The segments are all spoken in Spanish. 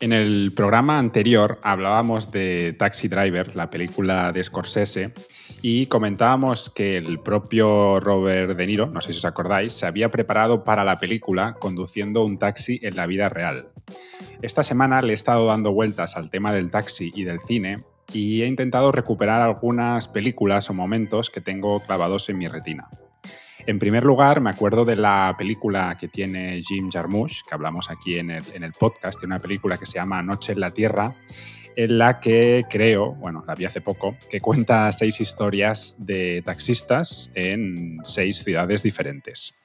En el programa anterior hablábamos de Taxi Driver, la película de Scorsese, y comentábamos que el propio Robert De Niro, no sé si os acordáis, se había preparado para la película conduciendo un taxi en la vida real. Esta semana le he estado dando vueltas al tema del taxi y del cine y he intentado recuperar algunas películas o momentos que tengo clavados en mi retina. En primer lugar, me acuerdo de la película que tiene Jim Jarmusch, que hablamos aquí en el, podcast, de una película que se llama Noche en la Tierra, en la que creo, bueno, la vi hace poco, que cuenta seis historias de taxistas en seis ciudades diferentes.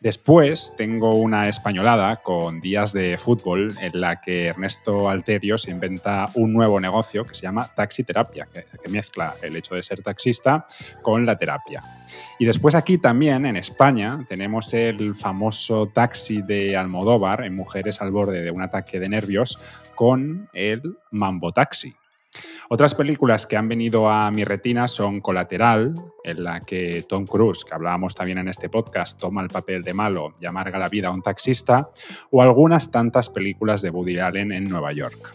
Después tengo una españolada con días de fútbol en la que Ernesto Alterio se inventa un nuevo negocio que se llama Taxi Terapia, que, mezcla el hecho de ser taxista con la terapia. Y después aquí también, en España, tenemos el famoso taxi de Almodóvar en Mujeres al borde de un ataque de nervios con el Mambo Taxi. Otras películas que han venido a mi retina son Colateral, en la que Tom Cruise, que hablábamos también en este podcast, toma el papel de malo y amarga la vida a un taxista, o algunas tantas películas de Woody Allen en Nueva York.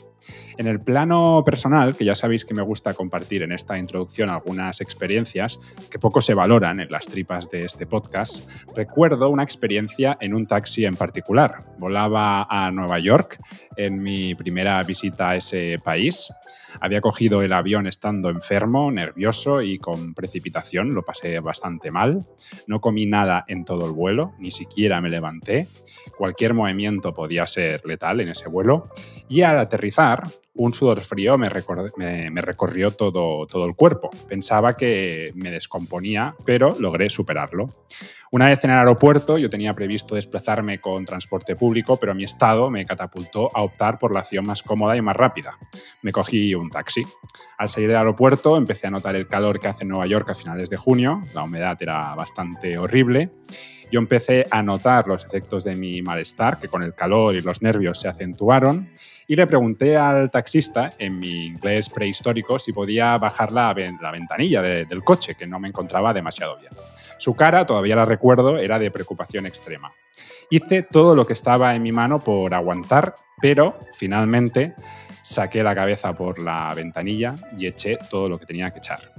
En el plano personal, que ya sabéis que me gusta compartir en esta introducción algunas experiencias que poco se valoran en las tripas de este podcast, recuerdo una experiencia en un taxi en particular. Volaba a Nueva York en mi primera visita a ese país. Había cogido el avión estando enfermo, nervioso y con precipitación, lo pasé bastante mal. No comí nada en todo el vuelo, ni siquiera me levanté. Cualquier movimiento podía ser letal en ese vuelo. Y al aterrizar, un sudor frío me, recorrió todo, el cuerpo. Pensaba que me descomponía, pero logré superarlo. Una vez en el aeropuerto, yo tenía previsto desplazarme con transporte público, pero mi estado me catapultó a optar por la opción más cómoda y más rápida. Me cogí un taxi. Al salir del aeropuerto empecé a notar el calor que hace Nueva York a finales de junio, la humedad era bastante horrible. Yo empecé a notar los efectos de mi malestar, que con el calor y los nervios se acentuaron, y le pregunté al taxista, en mi inglés prehistórico, si podía bajar la, ventanilla del coche, que no me encontraba demasiado bien. Su cara, todavía la recuerdo, era de preocupación extrema. Hice todo lo que estaba en mi mano por aguantar, pero finalmente saqué la cabeza por la ventanilla y eché todo lo que tenía que echar.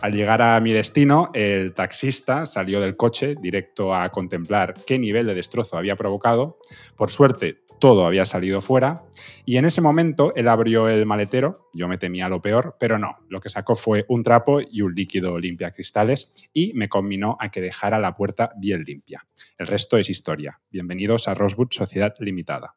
Al llegar a mi destino, el taxista salió del coche directo a contemplar qué nivel de destrozo había provocado. Por suerte, todo había salido fuera y en ese momento él abrió el maletero, yo me temía lo peor, pero no, lo que sacó fue un trapo y un líquido limpia cristales y me combinó a que dejara la puerta bien limpia. El resto es historia. Bienvenidos a Rosewood Sociedad Limitada.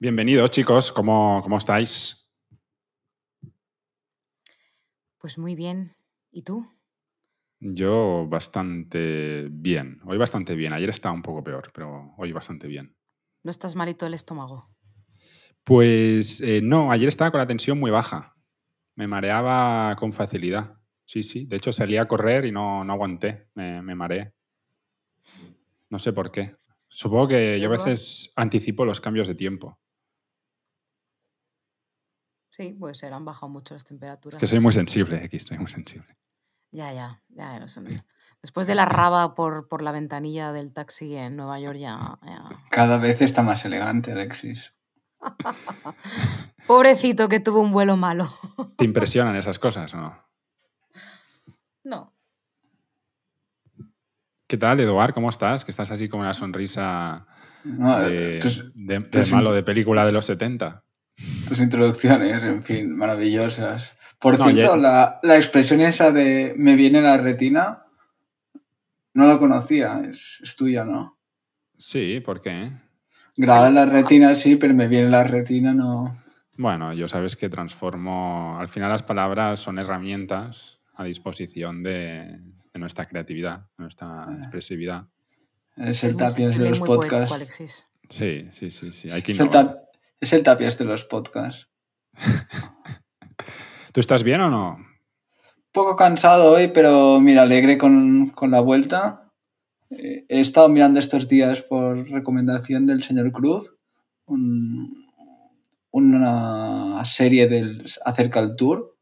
Bienvenidos, chicos. ¿Cómo, ¿Cómo estáis? Pues muy bien. ¿Y tú? Yo bastante bien. Hoy bastante bien. Ayer estaba un poco peor, pero hoy bastante bien. ¿No estás malito el estómago? Pues eh, no, ayer estaba con la tensión muy baja. Me mareaba con facilidad. Sí, sí. De hecho, salí a correr y no, no aguanté. Me, me mareé. No sé por qué. Supongo que yo a veces anticipo los cambios de tiempo. Sí, pues ser, han bajado mucho las temperaturas. Que soy muy sensible, X, soy muy sensible. Ya, ya, ya. Después de la raba por, por, la ventanilla del taxi en Nueva York, ya, Cada vez está más elegante, Alexis. Pobrecito que tuvo un vuelo malo. ¿Te impresionan esas cosas o no? No. ¿Qué tal, Eduard? ¿Cómo estás? Que estás así con una sonrisa de, de malo de película de los 70 tus introducciones, en fin, maravillosas. Por cierto, la, expresión esa de me viene la retina, no la conocía, es, tuya, ¿no? Sí, ¿por qué? Graba la retina sí, pero me viene la retina no. Bueno, yo sabes que transformo. Al final, las palabras son herramientas a disposición de, nuestra creatividad, de nuestra ah. expresividad. Es el de los podcasts. Sí, sí, sí, sí. Hay que el es el tapias de los podcasts. ¿Tú estás bien o no? Un poco cansado hoy, pero mira, alegre con, la vuelta. Eh, he estado mirando estos días por recomendación del señor Cruz una serie del, acerca del tour.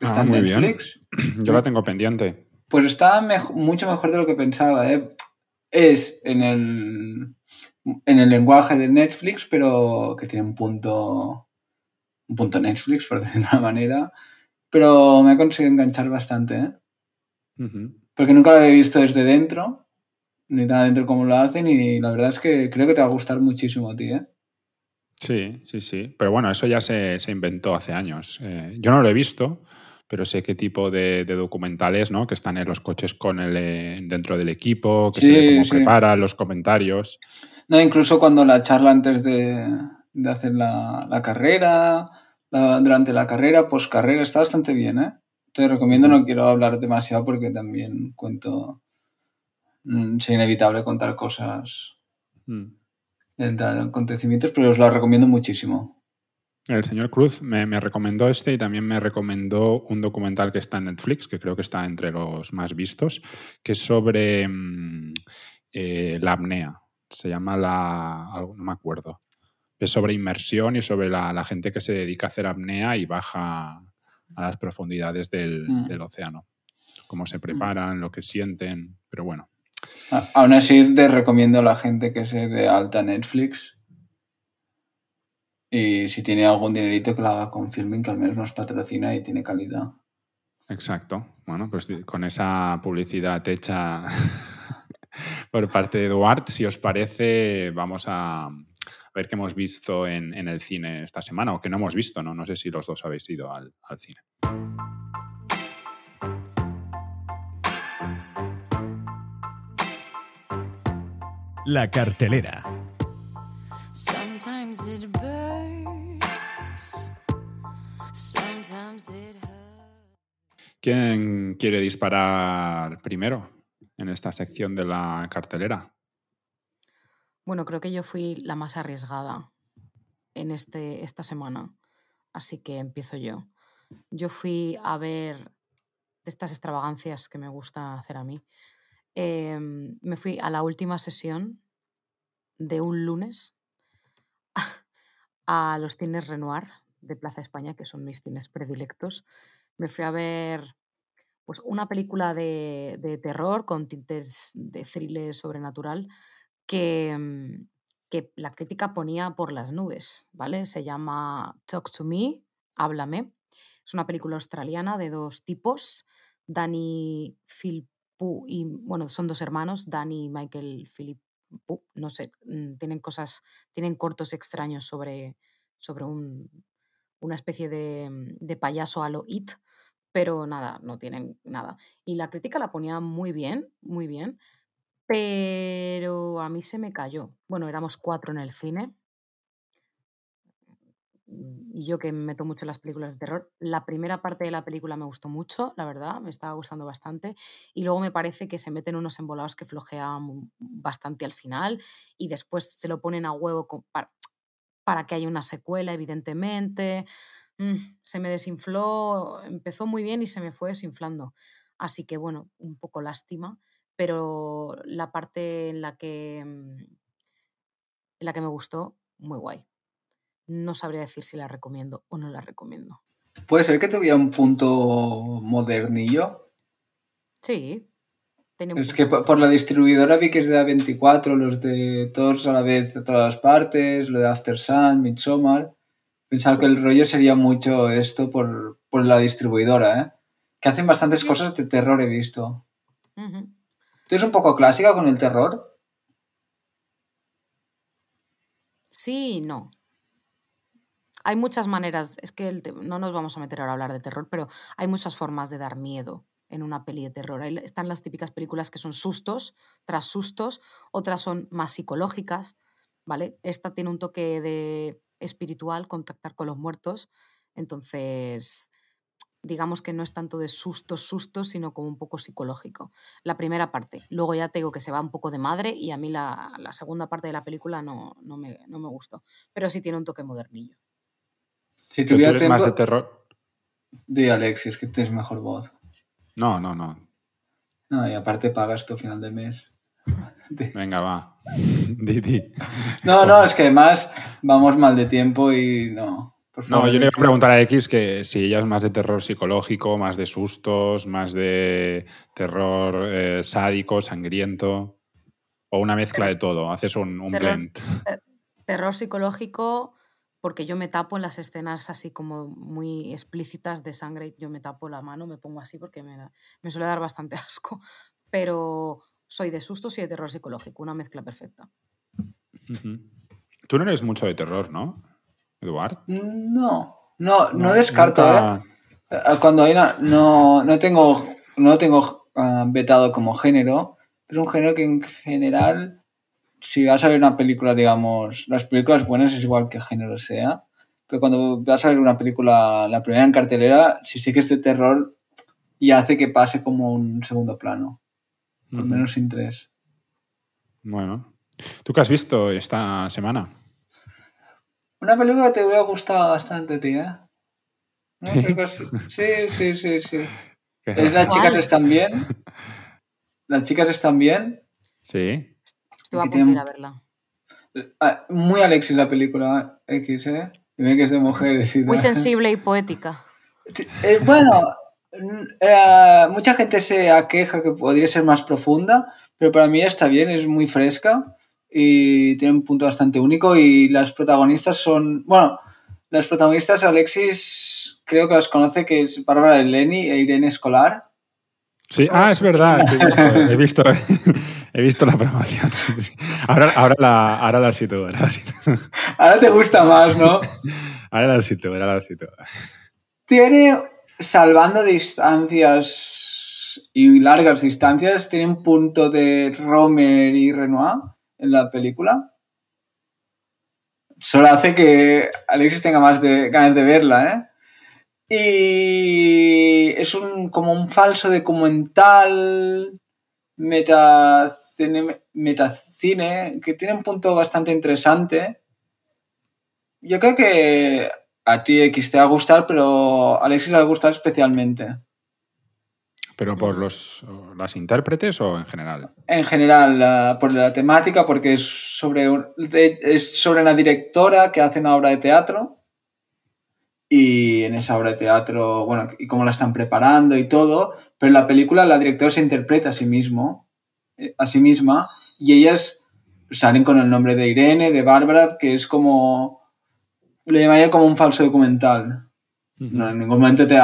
Está ah, en Netflix. Yo la tengo pendiente. Pues está mucho mejor de lo que pensaba. ¿eh? Es en el, en el lenguaje de Netflix, pero que tiene un punto, un punto Netflix, por decirlo de una manera. Pero me ha conseguido enganchar bastante. ¿eh? Porque nunca lo había visto desde dentro, ni tan adentro como lo hacen, y la verdad es que creo que te va a gustar muchísimo a ti. ¿eh? Sí, sí, sí. Pero bueno, eso ya se, inventó hace años. Eh, yo no lo he visto, pero sé qué tipo de, documentales, ¿no? Que están en los coches con el, eh, dentro del equipo, que se ve cómo preparan los comentarios. No, incluso cuando la charla antes de, hacer la, carrera, durante la carrera, post carrera, está bastante bien, ¿eh? Te recomiendo, no quiero hablar demasiado porque también cuento. Mm, es inevitable contar cosas. Mm acontecimientos, pero os lo recomiendo muchísimo. El señor Cruz me, recomendó este y también me recomendó un documental que está en Netflix, que creo que está entre los más vistos, que es sobre mm, eh, la apnea. Se llama la... no me acuerdo. Es sobre inmersión y sobre la, gente que se dedica a hacer apnea y baja a las profundidades del, mm. del océano. Cómo se preparan, lo que sienten, pero bueno. Aún así, te recomiendo a la gente que se de alta Netflix. Y si tiene algún dinerito que lo haga con Filming, que al menos nos patrocina y tiene calidad. Exacto. Bueno, pues con esa publicidad hecha por parte de Eduard, si os parece, vamos a ver qué hemos visto en, el cine esta semana o que no hemos visto, ¿no? No sé si los dos habéis ido al cine. La cartelera. ¿Quién quiere disparar primero en esta sección de la cartelera? Bueno, creo que yo fui la más arriesgada en este, esta semana, así que empiezo yo. Yo fui a ver estas extravagancias que me gusta hacer a mí. Em, me fui a la última sesión de un lunes a los cines Renoir de Plaza España, que son mis cines predilectos. Me fui a ver pues, una película de, terror con tintes de thriller sobrenatural que, mm, que la crítica ponía por las nubes, ¿vale? Se llama Talk to Me, Háblame. Es una película australiana de dos tipos, Danny Phil y, bueno, son dos hermanos, Danny y Michael Philip no sé, mm, tienen cosas, tienen cortos extraños sobre, sobre un, una especie de, mm, de, payaso a It, pero nada, no tienen nada. Y la crítica la ponía muy bien, muy bien, pero a mí se me cayó. Bueno, éramos cuatro en el cine y yo que me meto mucho las películas de terror, la primera parte de la película me gustó mucho, la verdad, me estaba gustando bastante. Y luego me parece que se meten unos embolados que flojean bastante al final y después se lo ponen a huevo para, para que haya una secuela, evidentemente. Mm, se me desinfló, empezó muy bien y se me fue desinflando. Así que bueno, un poco lástima, pero la parte en la que, mm, en la que me gustó, muy guay no sabría decir si la recomiendo o no la recomiendo. ¿Puede ser que tuviera un punto modernillo? Sí. es que por, la distribuidora vi que es de A24, los de todos a la vez de todas las partes, lo de After Sun, Midsommar. Pensaba que el rollo sería mucho esto por, la distribuidora, ¿eh? Que hacen bastantes cosas de terror, he visto. ¿Tú eres un poco clásica con el terror? Sí, no hay muchas maneras, es que no nos vamos a meter ahora a hablar de terror, pero hay muchas formas de dar miedo en una peli de terror. Ahí están las típicas películas que son sustos tras sustos, otras son más psicológicas, ¿vale? Esta tiene un toque de espiritual, contactar con los muertos. Entonces, digamos que no es tanto de sustos, sustos, sino como un poco psicológico. La primera parte. Luego ya te digo que se va un poco de madre y a mí la, segunda parte de la película no, no, me, no, me, gustó. Pero sí tiene un toque modernillo. Si tuviera tiempo... más de terror. Di Alexis, que tienes mejor voz. No, no, no. No, y aparte pagas tu final de mes. Venga, va. Didi. No, no, es que además vamos mal de tiempo y no. no, yo le iba a preguntar a X que si ella es más de terror psicológico, más de sustos, más de terror eh, sádico, sangriento, o una mezcla de todo. Haces un, un blend. Terror psicológico, porque yo me tapo en las escenas así como muy explícitas de sangre, yo me tapo la mano, me pongo así porque me, me suele dar bastante asco, pero soy de sustos y de terror psicológico, una mezcla perfecta. Tú no eres mucho de terror, ¿no, Eduard? No, no, no, descarto, ¿eh? ¿eh? Cuando hay una, no, no tengo, no tengo ah, vetado como género, pero es un género que en general si vas a ver una película, digamos, las películas buenas es igual que género sea, pero cuando vas a ver una película, la primera en cartelera, si sé que es de terror, y hace que pase como un segundo plano, por menos sin tres. Bueno, ¿tú qué has visto esta semana? Una película que te hubiera gustado bastante, tía. Sí, sí, sí, sí. ¿Es Las chicas están bien? ¿Las chicas están bien? Sí. Te a verla. Ah, muy Alexis la película X, ¿eh? Y que es de mujeres. muy sensible y poética. Eh, bueno, eh, mucha gente se aqueja que podría ser más profunda, pero para mí está bien, es muy fresca y tiene un punto bastante único y las protagonistas son, bueno, las protagonistas Alexis creo que las conoce que es Bárbara Eleni e Irene Escolar. Sí, ah, es verdad, he visto, he visto, la promoción. Ahora, ahora, la, ahora la sitúo, ahora te gusta más, ¿no? Ahora la sitúo, ahora la sitúo. Tiene, salvando distancias y largas distancias, tiene un punto de Romer y Renoir en la película. Solo hace que Alexis tenga más ganas de verla, ¿eh? Y es un, como un falso documental metacine, metacine que tiene un punto bastante interesante. Yo creo que a ti X te va a gustar, pero a Alexis le va a gustar especialmente. ¿Pero por los, las intérpretes o en general? En general, por la temática, porque es sobre, es sobre una directora que hace una obra de teatro y en esa obra de teatro, bueno, y cómo la están preparando y todo, pero en la película la directora se interpreta a sí mismo, a sí misma, y ellas salen con el nombre de Irene, de Bárbara, que es como, le llamaría como un falso documental. No, en ningún momento te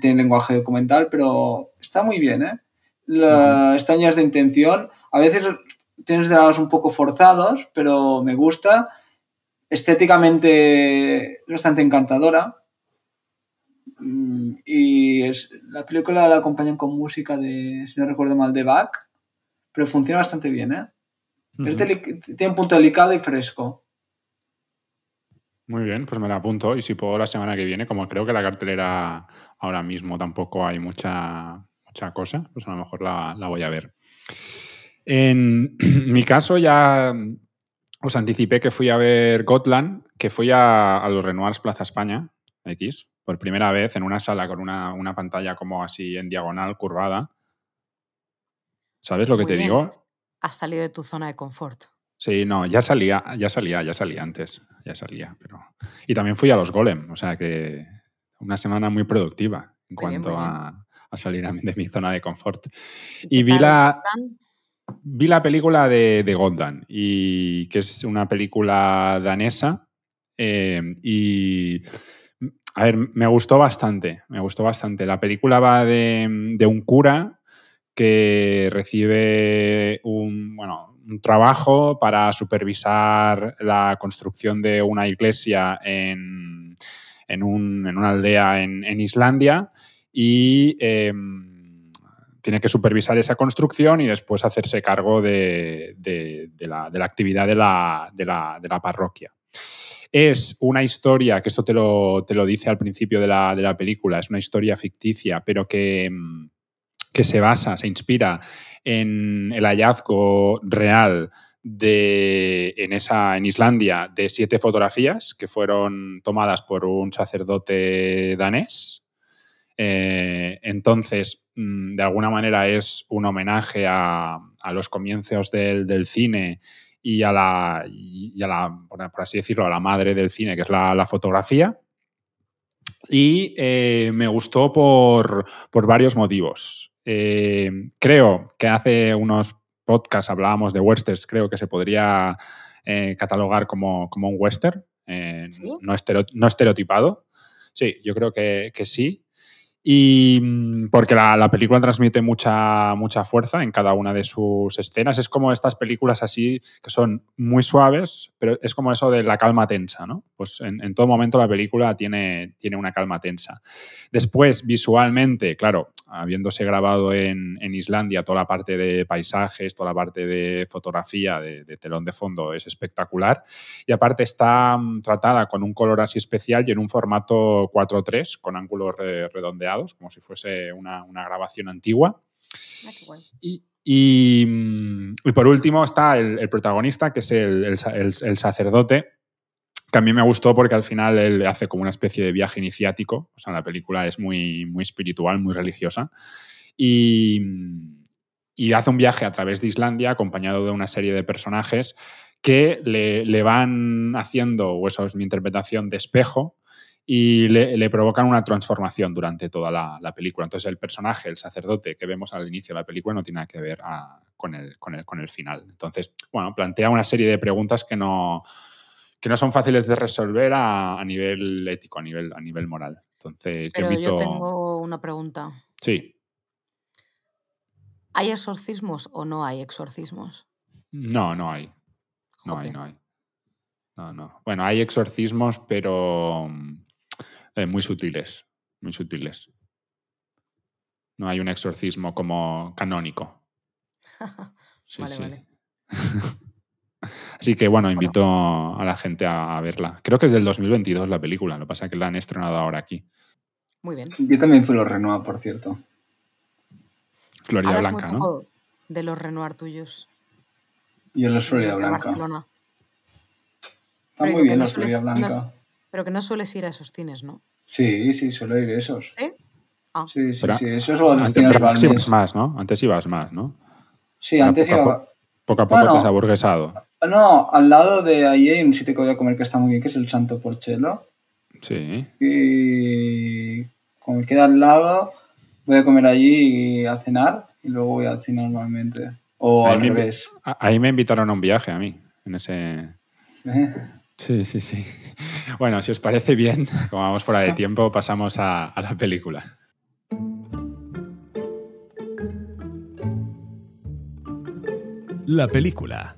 tiene lenguaje documental, pero está muy bien, ¿eh? La, de intención, a veces tienes diálogos un poco forzados, pero me gusta estéticamente es bastante encantadora. Mm, y es, la película la acompañan con música de, si no recuerdo mal, de Bach, pero funciona bastante bien, ¿eh? tiene un punto delicado y fresco. Muy bien, pues me la apunto y si puedo la semana que viene, como creo que la cartelera ahora mismo tampoco hay mucha, mucha cosa, pues a lo mejor la, la voy a ver. En mi caso ya os anticipé que fui a ver Gotland, que fui a, los Renoirs Plaza España, X, por primera vez en una sala con una, pantalla como así en diagonal, curvada. ¿Sabes lo que te digo? Has salido de tu zona de confort. Sí, no, ya salía, ya salía, ya salía antes, ya salía, pero... Y también fui a los Golem, o sea que una semana muy productiva en cuanto a, salir de mi zona de confort. Y vi la... Vi la película de, de y que es una película danesa. Eh, y, a ver, me gustó bastante, me gustó bastante. La película va de, un cura que recibe un, bueno, un trabajo para supervisar la construcción de una iglesia en, en, una aldea en, Islandia y... Em, tiene que supervisar esa construcción y después hacerse cargo de, la, actividad de la, parroquia. es una historia, que esto te lo, te lo dice al principio de la, de la película, es una historia ficticia, pero que, mm, que se basa, se inspira en el hallazgo real de, en, esa, en Islandia de siete fotografías que fueron tomadas por un sacerdote danés. Eh, entonces, mm, de alguna manera es un homenaje a, a los comienzos del, del, cine y a la, y por así decirlo, a la madre del cine, que es la, la fotografía. Y eh, me gustó por, por varios motivos. Eh, creo que hace unos podcast hablábamos de westerns, creo que se podría eh, catalogar como, como, un western, eh, ¿Sí? no, no, estereotipado. Sí, yo creo que, que sí. Y mm, porque la, la, película transmite mucha, mucha fuerza en cada una de sus escenas. Es como estas películas así que son muy suaves, pero es como eso de la calma tensa, ¿no? Pues en, en todo momento la película tiene, tiene, una calma tensa. Después, visualmente, claro, habiéndose grabado en, en, Islandia, toda la parte de paisajes, toda la parte de fotografía, de, de telón de fondo, es espectacular. Y aparte está um, tratada con un color así especial y en un formato 4.3, con ángulos redondeados como si fuese una, una grabación antigua. Ah, qué. Y, y, y, por último está el, el protagonista, que es el, el, el, sacerdote, que a mí me gustó porque al final él hace como una especie de viaje iniciático. O sea, la película es muy, muy espiritual, muy religiosa. Y, y hace un viaje a través de Islandia acompañado de una serie de personajes que le, le van haciendo, o eso es mi interpretación, de espejo y le, le, provocan una transformación durante toda la, la, película. Entonces el personaje, el sacerdote que vemos al inicio de la película no tiene nada que ver a, con, el, con, el, con, el, final. Entonces, bueno, plantea una serie de preguntas que no, que no son fáciles de resolver a, a nivel ético, a nivel, a nivel moral. Entonces, Pero yo, invito... yo tengo una pregunta. Sí. ¿Hay exorcismos o no hay exorcismos? No, no hay. No hay, no hay. No, no. Bueno, hay exorcismos, pero eh, muy sutiles, muy sutiles. No hay un exorcismo como canónico. Sí, vale, sí. Vale. Así que bueno, invito bueno. a la gente a, a, verla. Creo que es del 2022 la película, lo que pasa es que la han estrenado ahora aquí. Muy bien. Yo también fui los Renoir, por cierto. Florida Blanca, ¿no? De los Renoir tuyos. Yo los Florida Blanca. Barcelona. Está muy bien los Florida Blanca. Pero que no sueles ir a esos cines, ¿no? Sí, sí, suelo ir a esos. ¿Sí? Ah. Sí, sí, pero sí, esos o los cines Antes ibas más, ¿no? Antes ibas más, ¿no? Sí, antes poco iba... A poco a poco bueno, te has aburguesado. No, al lado de ahí hay un sitio que voy a comer que está muy bien, que es el Santo Porchelo. Sí. Y como queda al lado, voy a comer allí a cenar y luego voy al cine normalmente. O ahí al revés. Ahí me invitaron a un viaje a mí, en ese... ¿Eh? Sí, sí, sí. Bueno, si os parece bien, como vamos fuera de tiempo, pasamos a, a la película. La película.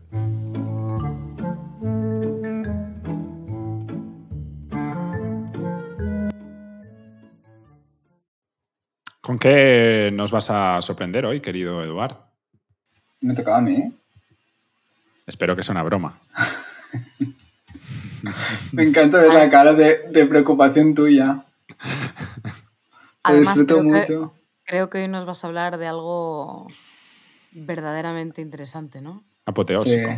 ¿Con qué nos vas a sorprender hoy, querido Eduard? Me tocaba a mí. ¿eh? Espero que sea una broma. Me encanta ver la cara de, de preocupación tuya. Además, creo mucho. Que, creo que hoy nos vas a hablar de algo verdaderamente interesante, ¿no? Apoteósico. Sí.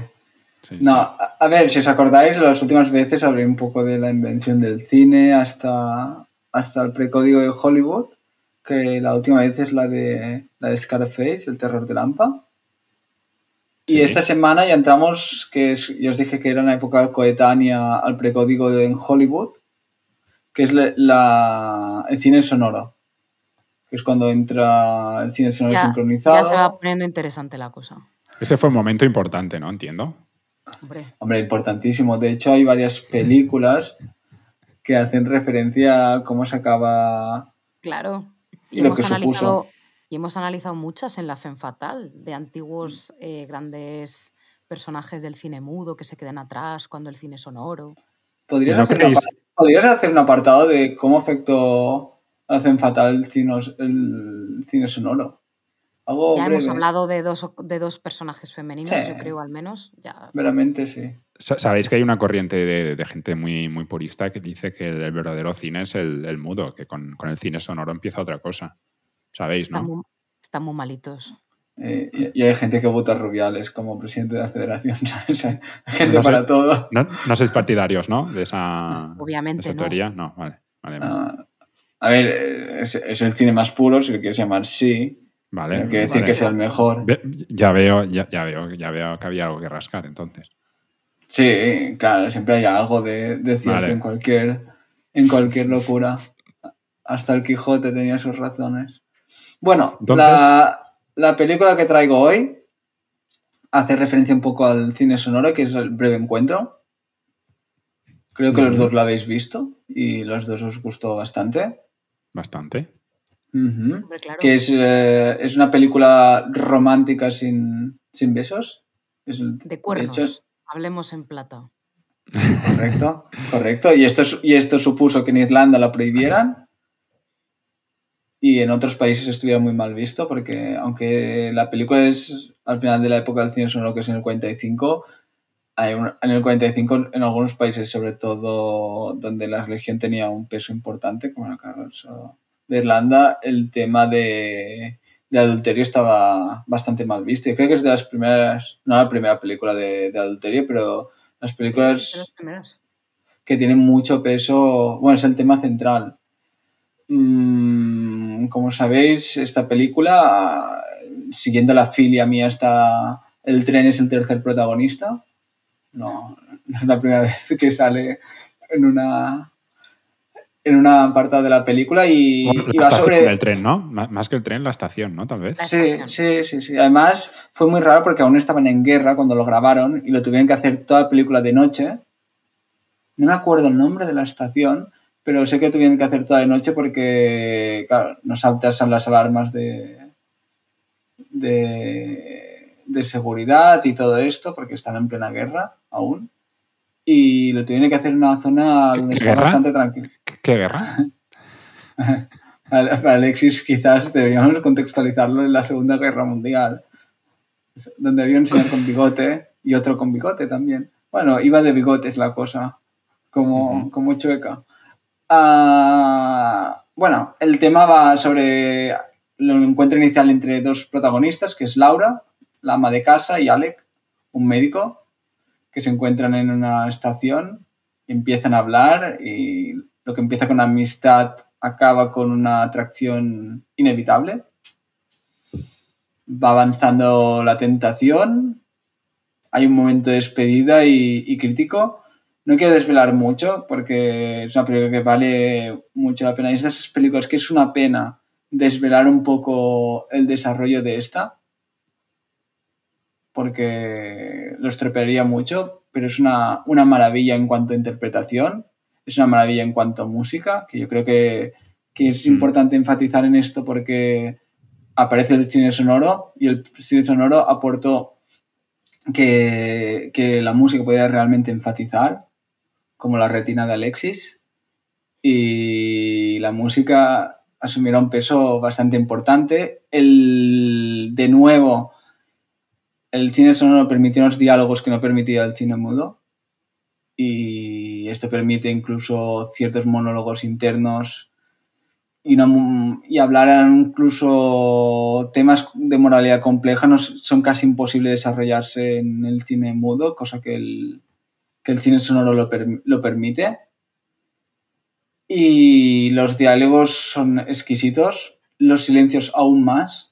Sí, no, sí. a ver, si os acordáis, las últimas veces hablé un poco de la invención del cine hasta, hasta el precódigo de Hollywood, que la última vez es la de, la de Scarface, el terror de Lampa. Y sí. esta semana ya entramos, que es, yo os dije que era una época coetánea al precódigo de, en Hollywood, que es la, la, el cine sonoro. Que es cuando entra el cine sonoro ya, sincronizado. Ya se va poniendo interesante la cosa. Ese fue un momento importante, ¿no? Entiendo. Hombre. Hombre, importantísimo. De hecho, hay varias películas que hacen referencia a cómo se acaba. Claro. Y hemos analizado. Y hemos analizado muchas en la FEM Fatal, de antiguos eh, grandes personajes del cine mudo que se quedan atrás cuando el cine sonoro. ¿Podrías, ¿No hacer, una, ¿podrías hacer un apartado de cómo afectó a la FEM Fatal el cine, el cine sonoro? Algo ya hemos hablado de dos, de dos personajes femeninos, Sí. yo creo al menos. Ya. Veramente sí. Sa- Sabéis que hay una corriente de, de gente muy, muy purista que dice que el, verdadero cine es el, el mudo, que con, con el cine sonoro empieza otra cosa. ¿Sabéis, Están, no? muy, están muy malitos. Eh, y, y hay gente que vota Rubiales como presidente de la federación, ¿sabes? Hay gente No sé. para todo. No, no sois partidarios, ¿no? De esa, Obviamente de esa no. teoría. No, vale. vale, vale. Ah, a ver, es, es el cine más puro, si lo quieres llamar, sí. Vale, No quiere decir vale. que sea el mejor. Ya veo, ya, ya veo, ya veo que había algo que rascar entonces. Sí, claro, siempre hay algo de, de cierto Vale. en cualquier en cualquier locura. Hasta el Quijote tenía sus razones. Bueno, Entonces- la, la película que traigo hoy hace referencia un poco al cine sonoro, que es el breve encuentro. Creo que los dos lo habéis visto y los dos os gustó bastante. Bastante. Ujú. Hombre, claro. Que es, eh, es una película romántica sin, sin besos. Es De cuernos. hecho, Hablemos en plata. Correcto, correcto. Y esto, y esto supuso que en Irlanda la prohibieran y en otros países estuviera muy mal visto, porque aunque la película es al final de la época del cine sonoro, que es en el 45, hay un- en el 45 en algunos países, sobre todo donde la religión tenía un peso importante, como en el caso de Irlanda, el tema de, de adulterio estaba bastante mal visto. Yo creo que es de las primeras, no la primera película de, de adulterio, pero las películas que tienen mucho peso. Bueno, es el tema central. Mm, como sabéis, esta película, siguiendo la filia mía, está. El tren es el tercer protagonista. No, no es la primera vez que sale en una. En una apartado de la película y, Bueno, y la va sobre. del tren, ¿no? Má- Más que el tren, la estación, ¿no? Tal vez. Sí, sí, sí, sí. Además, fue muy raro porque aún estaban en guerra cuando lo grabaron y lo tuvieron que hacer toda la película de noche. No me acuerdo el nombre de la estación, pero sé que tuvieron que hacer toda de noche porque, claro, no saltan las alarmas de, de, de seguridad y todo esto porque están en plena guerra aún. Y lo tuvieron que hacer en una zona ¿Qué- donde está guerra? bastante tranquilo. ¿Qué, qué guerra? Para Alexis quizás deberíamos contextualizarlo en la Segunda Guerra Mundial, donde había un señor con bigote y otro con bigote también. Bueno, iba de bigotes la cosa, como, como chueca. Ah, bueno, el tema va sobre el encuentro inicial entre dos protagonistas, que es Laura, la ama de casa, y Alec, un médico, que se encuentran en una estación, empiezan a hablar y lo que empieza con amistad acaba con una atracción inevitable. Va avanzando la tentación, hay un momento de despedida y, y crítico. No quiero desvelar mucho porque es una película que vale mucho la pena. Y es de esas películas que es una pena desvelar un poco el desarrollo de esta porque lo estropearía mucho, pero es una, una maravilla en cuanto a interpretación, es una maravilla en cuanto a música, que yo creo que, que es Mm. importante enfatizar en esto porque aparece el cine sonoro y el cine sonoro aportó que, que la música podía realmente enfatizar, como la retina de Alexis, y la música asumirá un peso bastante importante. El, de nuevo, el cine sonoro permitió unos diálogos que no permitía el cine mudo. Y esto permite incluso ciertos monólogos internos y, no, hablar incluso temas de moralidad compleja no, son casi imposibles desarrollarse en el cine mudo, cosa que el, que el cine sonoro lo, lo permite. Y los diálogos son exquisitos, los silencios aún más,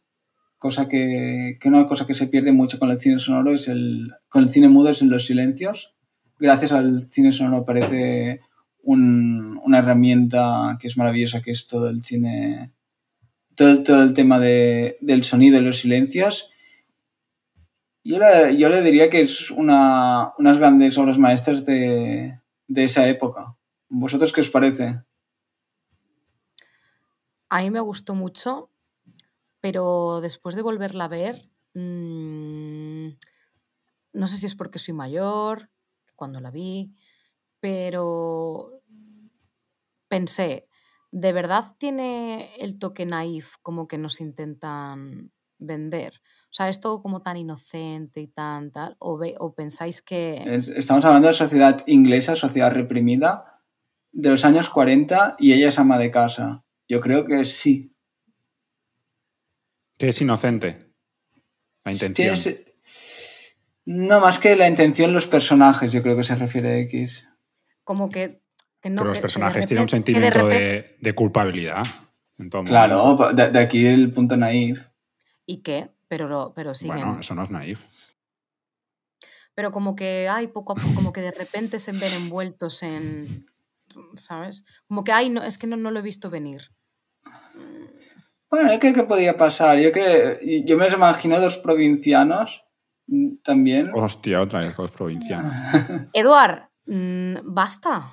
cosa que, que una cosa que se pierde mucho con el cine sonoro es el con el cine mudo es en los silencios gracias al cine sonoro aparece un, una herramienta que es maravillosa que es todo el cine todo, todo el tema de, del sonido y los silencios yo le, yo le diría que es una, unas grandes obras maestras de, de esa época ¿vosotros qué os parece? A mí me gustó mucho pero después de volverla a ver, mmm, no sé si es porque soy mayor, cuando la vi, pero pensé, ¿de verdad tiene el toque naif como que nos intentan vender? O sea, ¿es todo como tan inocente y tan tal? ¿O, ve, o pensáis que...? Estamos hablando de sociedad inglesa, sociedad reprimida, de los años 40 y ella es ama de casa. Yo creo que sí. Que es inocente. La intención. No, más que la intención, los personajes, yo creo que se refiere a X. Como que, que no. Pero los personajes tienen un sentimiento de, culpabilidad. claro, de, aquí el punto naif. ¿Y qué? Pero, pero siguen. Bueno, eso no es naif. Pero como que hay poco a poco, como que de repente se ven envueltos en. ¿Sabes? Como que hay, no, es que no, no lo he visto venir. Bueno, yo creo que podía pasar. Yo creo, yo me imagino dos provincianos mm, también. Hostia, otra vez dos provincianos. Eduard, mm, basta.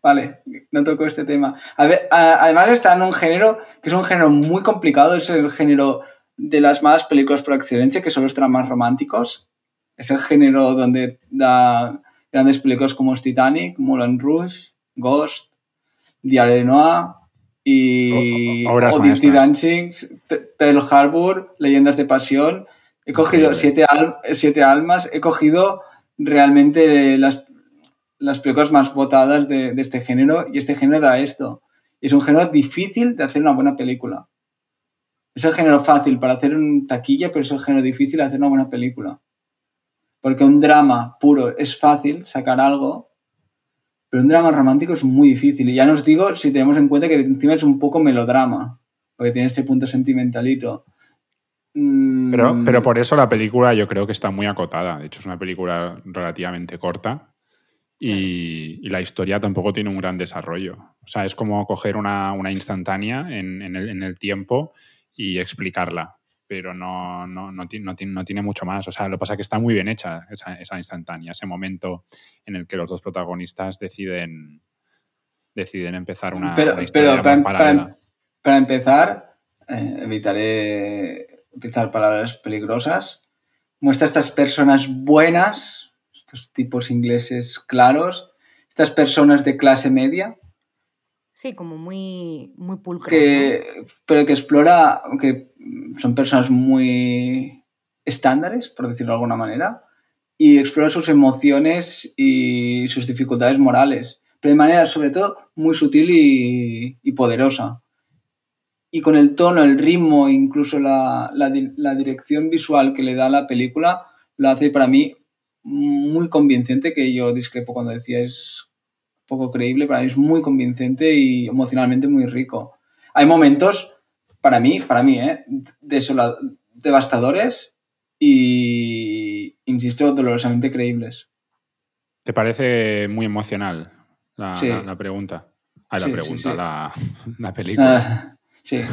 Vale, no toco este tema. A ver, además está en un género que es un género muy complicado, es el género de las malas películas por excelencia, que son los dramas románticos. Es el género donde da grandes películas como Titanic, Moulin Rouge, Ghost, Diario de Noah, y o, Dirty Dancing, Pearl Harbor, Leyendas de Pasión. He cogido siete, siete, almas, he cogido realmente las, las películas más votadas de, de, este género y este género da esto. Es un género difícil de hacer una buena película. Es el género fácil para hacer un taquilla, pero es el género difícil hacer una buena película. Porque un drama puro es fácil sacar algo, pero un drama romántico es muy difícil. Y ya nos digo si tenemos en cuenta que encima es un poco melodrama, porque tiene este punto sentimentalito. Pero, mm. pero por eso la película yo creo que está muy acotada. De hecho, es una película relativamente corta y, la historia tampoco tiene un gran desarrollo. O sea, es como coger una, instantánea en, el, en, el, tiempo y explicarla pero no, no, no, tiene, no, tiene, mucho más. O sea, lo que pasa es que está muy bien hecha esa, esa, instantánea, ese momento en el que los dos protagonistas deciden, deciden empezar una, pero, historia pero para, para, empezar, eh, evitaré utilizar palabras peligrosas. Muestra a estas personas buenas, estos tipos ingleses claros, estas personas de clase media, Sí, como muy, muy pulcras. Pero que explora, que son personas muy estándares, por decirlo de alguna manera, y explora sus emociones y sus dificultades morales, pero de manera sobre todo muy sutil y, poderosa. Y con el tono, el ritmo, incluso la, la, dirección visual que le da la película, lo hace para mí muy convincente, que yo discrepo cuando decía es poco creíble, para mí es muy convincente y emocionalmente muy rico. Hay momentos, para mí, para mí, ¿eh? devastadores y, insisto, dolorosamente creíbles. ¿Te parece muy emocional la, la, pregunta? Ah, la pregunta, La, la, película. Ah, sí.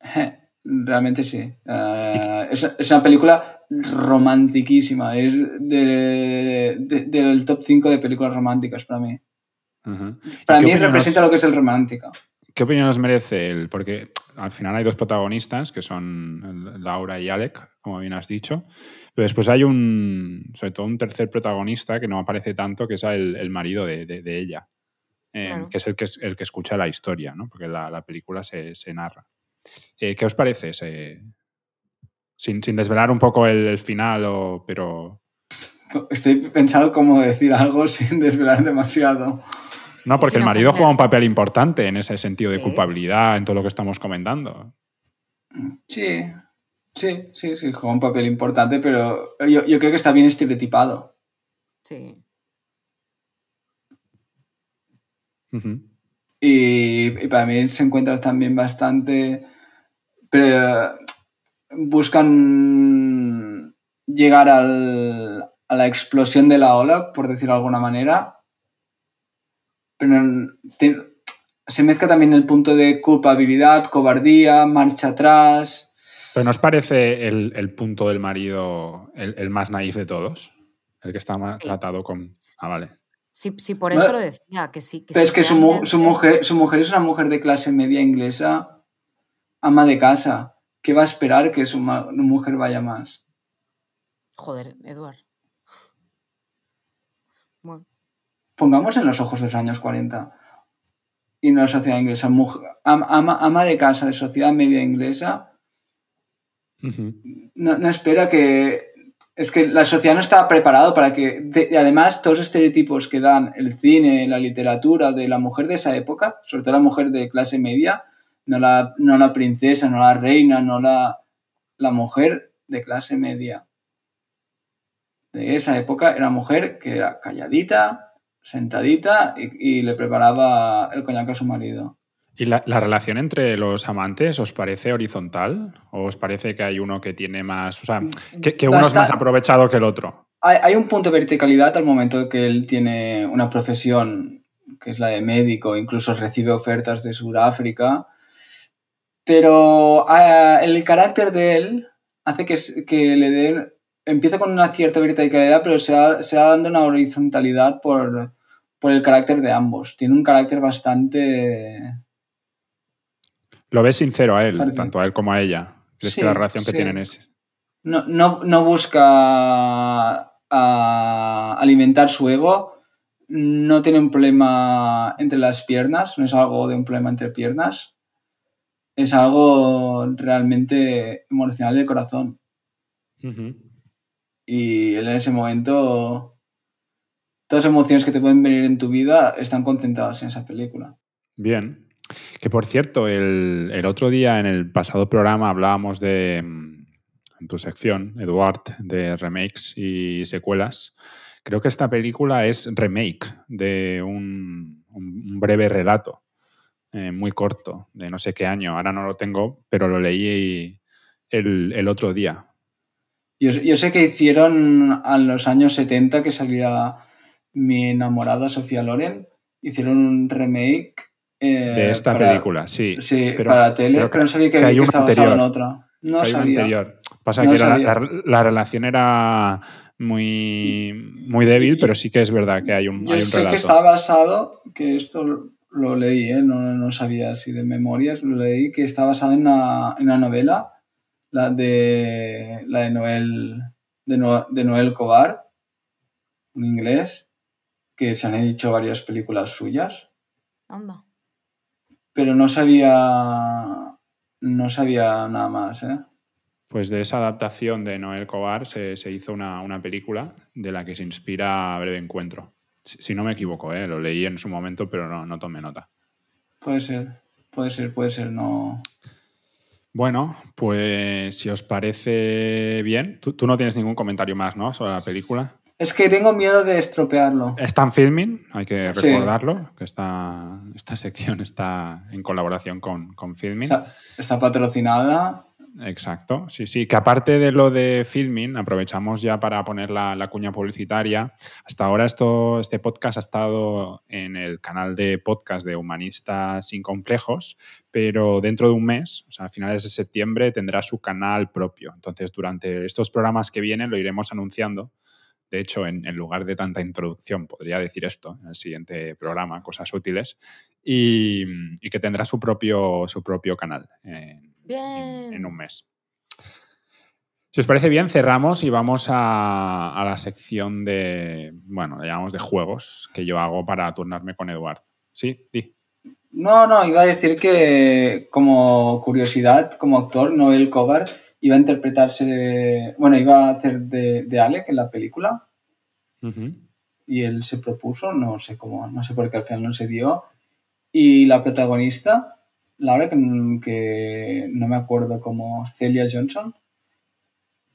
Realmente sí. Eh, es, una película romantiquísima. Es del top 5 de películas románticas para mí. Para mí representa lo que es el romántico. ¿Qué opinión os merece él? Porque al final hay dos protagonistas, que son Laura y Alec, como bien has dicho. Pero después hay un, sobre todo un tercer protagonista que no aparece tanto, que es el, marido de, ella. Eh, que es el que, el que escucha la historia, ¿no? porque la, película se, se narra. Eh, ¿Qué os parece? Sin, desvelar un poco el, final, o, pero... Estoy pensando cómo decir algo sin desvelar demasiado. No, porque el marido juega un papel importante en ese sentido de culpabilidad, en todo lo que estamos comentando. Sí, sí, sí, sí, juega un papel importante, pero yo, creo que está bien estereotipado. Sí. Y, y, para mí se encuentra también bastante pero buscan llegar al, a la explosión de la ola, por decirlo de alguna manera. Pero se mezcla también el punto de culpabilidad, cobardía, marcha atrás. ¿Pero nos parece el, punto del marido el, más naif de todos? El que está más tratado con... Ah, vale. Sí, sí por eso lo decía, que sí. pero es que su, su, mujer, su mujer es una mujer de clase media inglesa ama de casa. ¿Qué va a esperar que su mujer vaya más? Joder, Eduard. Bueno. Pongamos en los ojos de los años 40 y en la sociedad inglesa. ama, ama, de casa de sociedad media inglesa no, no espera que es que la sociedad no estaba preparada para que, y además, todos los estereotipos que dan el cine, la literatura de la mujer de esa época, sobre todo la mujer de clase media, no la, no la princesa, no la reina, no la, la mujer de clase media de esa época era mujer que era calladita, sentadita y, le preparaba el coñac a su marido. ¿Y la, relación entre los amantes os parece horizontal? ¿O os parece que hay uno que tiene más, o sea, que, uno es más aprovechado que el otro? Hay, un punto de verticalidad al momento que él tiene una profesión que es la de médico, incluso recibe ofertas de Sudáfrica, pero eh, el carácter de él hace que, que le den, empieza con una cierta verticalidad, pero se va, se dando una horizontalidad por, por el carácter de ambos. Tiene un carácter bastante lo ves sincero a él, tanto a él como a ella. ¿Crees que la relación que tienen es...? No, no, busca alimentar su ego, no tiene un problema entre las piernas, no es algo de un problema entre piernas, es algo realmente emocional de corazón. Y él en ese momento, todas las emociones que te pueden venir en tu vida están concentradas en esa película. Bien, que por cierto, el, otro día en el pasado programa hablábamos de, mm, tu sección, Eduard, de remakes y secuelas. Creo que esta película es remake de un, breve relato eh, muy corto, de no sé qué año. Ahora no lo tengo, pero lo leí el, otro día. Yo, yo, sé que hicieron a los años 70 que salía mi enamorada Sofía Loren. Hicieron un remake de eh, esta película, sí. Sí, pero, para tele, pero, no sabía que, que, estaba basado en otra. No sabía. Anterior. Pasa que la, relación era muy, muy débil, pero sí que es verdad que hay un, yo hay un sé que está basado, que esto lo leí, ¿eh? no, no, sabía así de memorias, lo leí, que está basado en una, en una novela, la de, la de Noel, de, de Noel Cobar, en inglés, que se han dicho varias películas suyas. Anda pero no sabía, no sabía nada más. ¿eh? Pues de esa adaptación de Noel Cobar se, hizo una, película de la que se inspira Breve Encuentro. Si, no me equivoco, ¿eh? lo leí en su momento, pero no, no tomé nota. Puede ser, puede ser, puede ser, no. Bueno, pues si os parece bien, tú, tú no tienes ningún comentario más, ¿no? Sobre la película. Es que tengo miedo de estropearlo. Están filming, hay que recordarlo, que esta, esta sección está en colaboración con, con Filming. Está, patrocinada. Exacto, sí, sí. Que aparte de lo de filming, aprovechamos ya para poner la, cuña publicitaria. Hasta ahora esto, este podcast ha estado en el canal de podcast de Humanistas sin Complejos, pero dentro de un mes, o sea, a finales de septiembre, tendrá su canal propio. Entonces, durante estos programas que vienen lo iremos anunciando de hecho, en, lugar de tanta introducción, podría decir esto en el siguiente programa, cosas útiles, y, que tendrá su propio, su propio canal en, un mes. Si os parece bien, cerramos y vamos a, la sección de, bueno, llamamos de juegos que yo hago para turnarme con Eduard. ¿Sí? Di. No, no, iba a decir que como curiosidad, como actor, Noel Cobar iba a interpretarse, bueno, iba a hacer de, de Alec en la película. Y él se propuso, no sé cómo, no sé por qué al final no se dio. Y la protagonista, Laura, que, que no me acuerdo como Celia Johnson,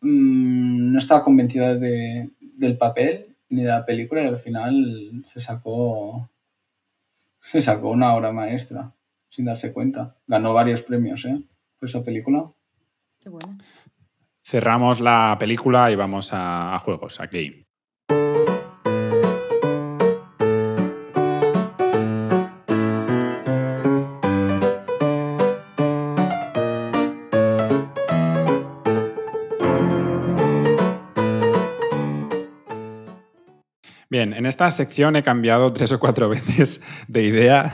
mm, no estaba convencida de, del papel ni de la película y al final se sacó se sacó una obra maestra sin darse cuenta. Ganó varios premios, ¿eh? Por esa película. Cerramos la película y vamos a, juegos, a game. Bien, en esta sección he cambiado tres o cuatro veces de idea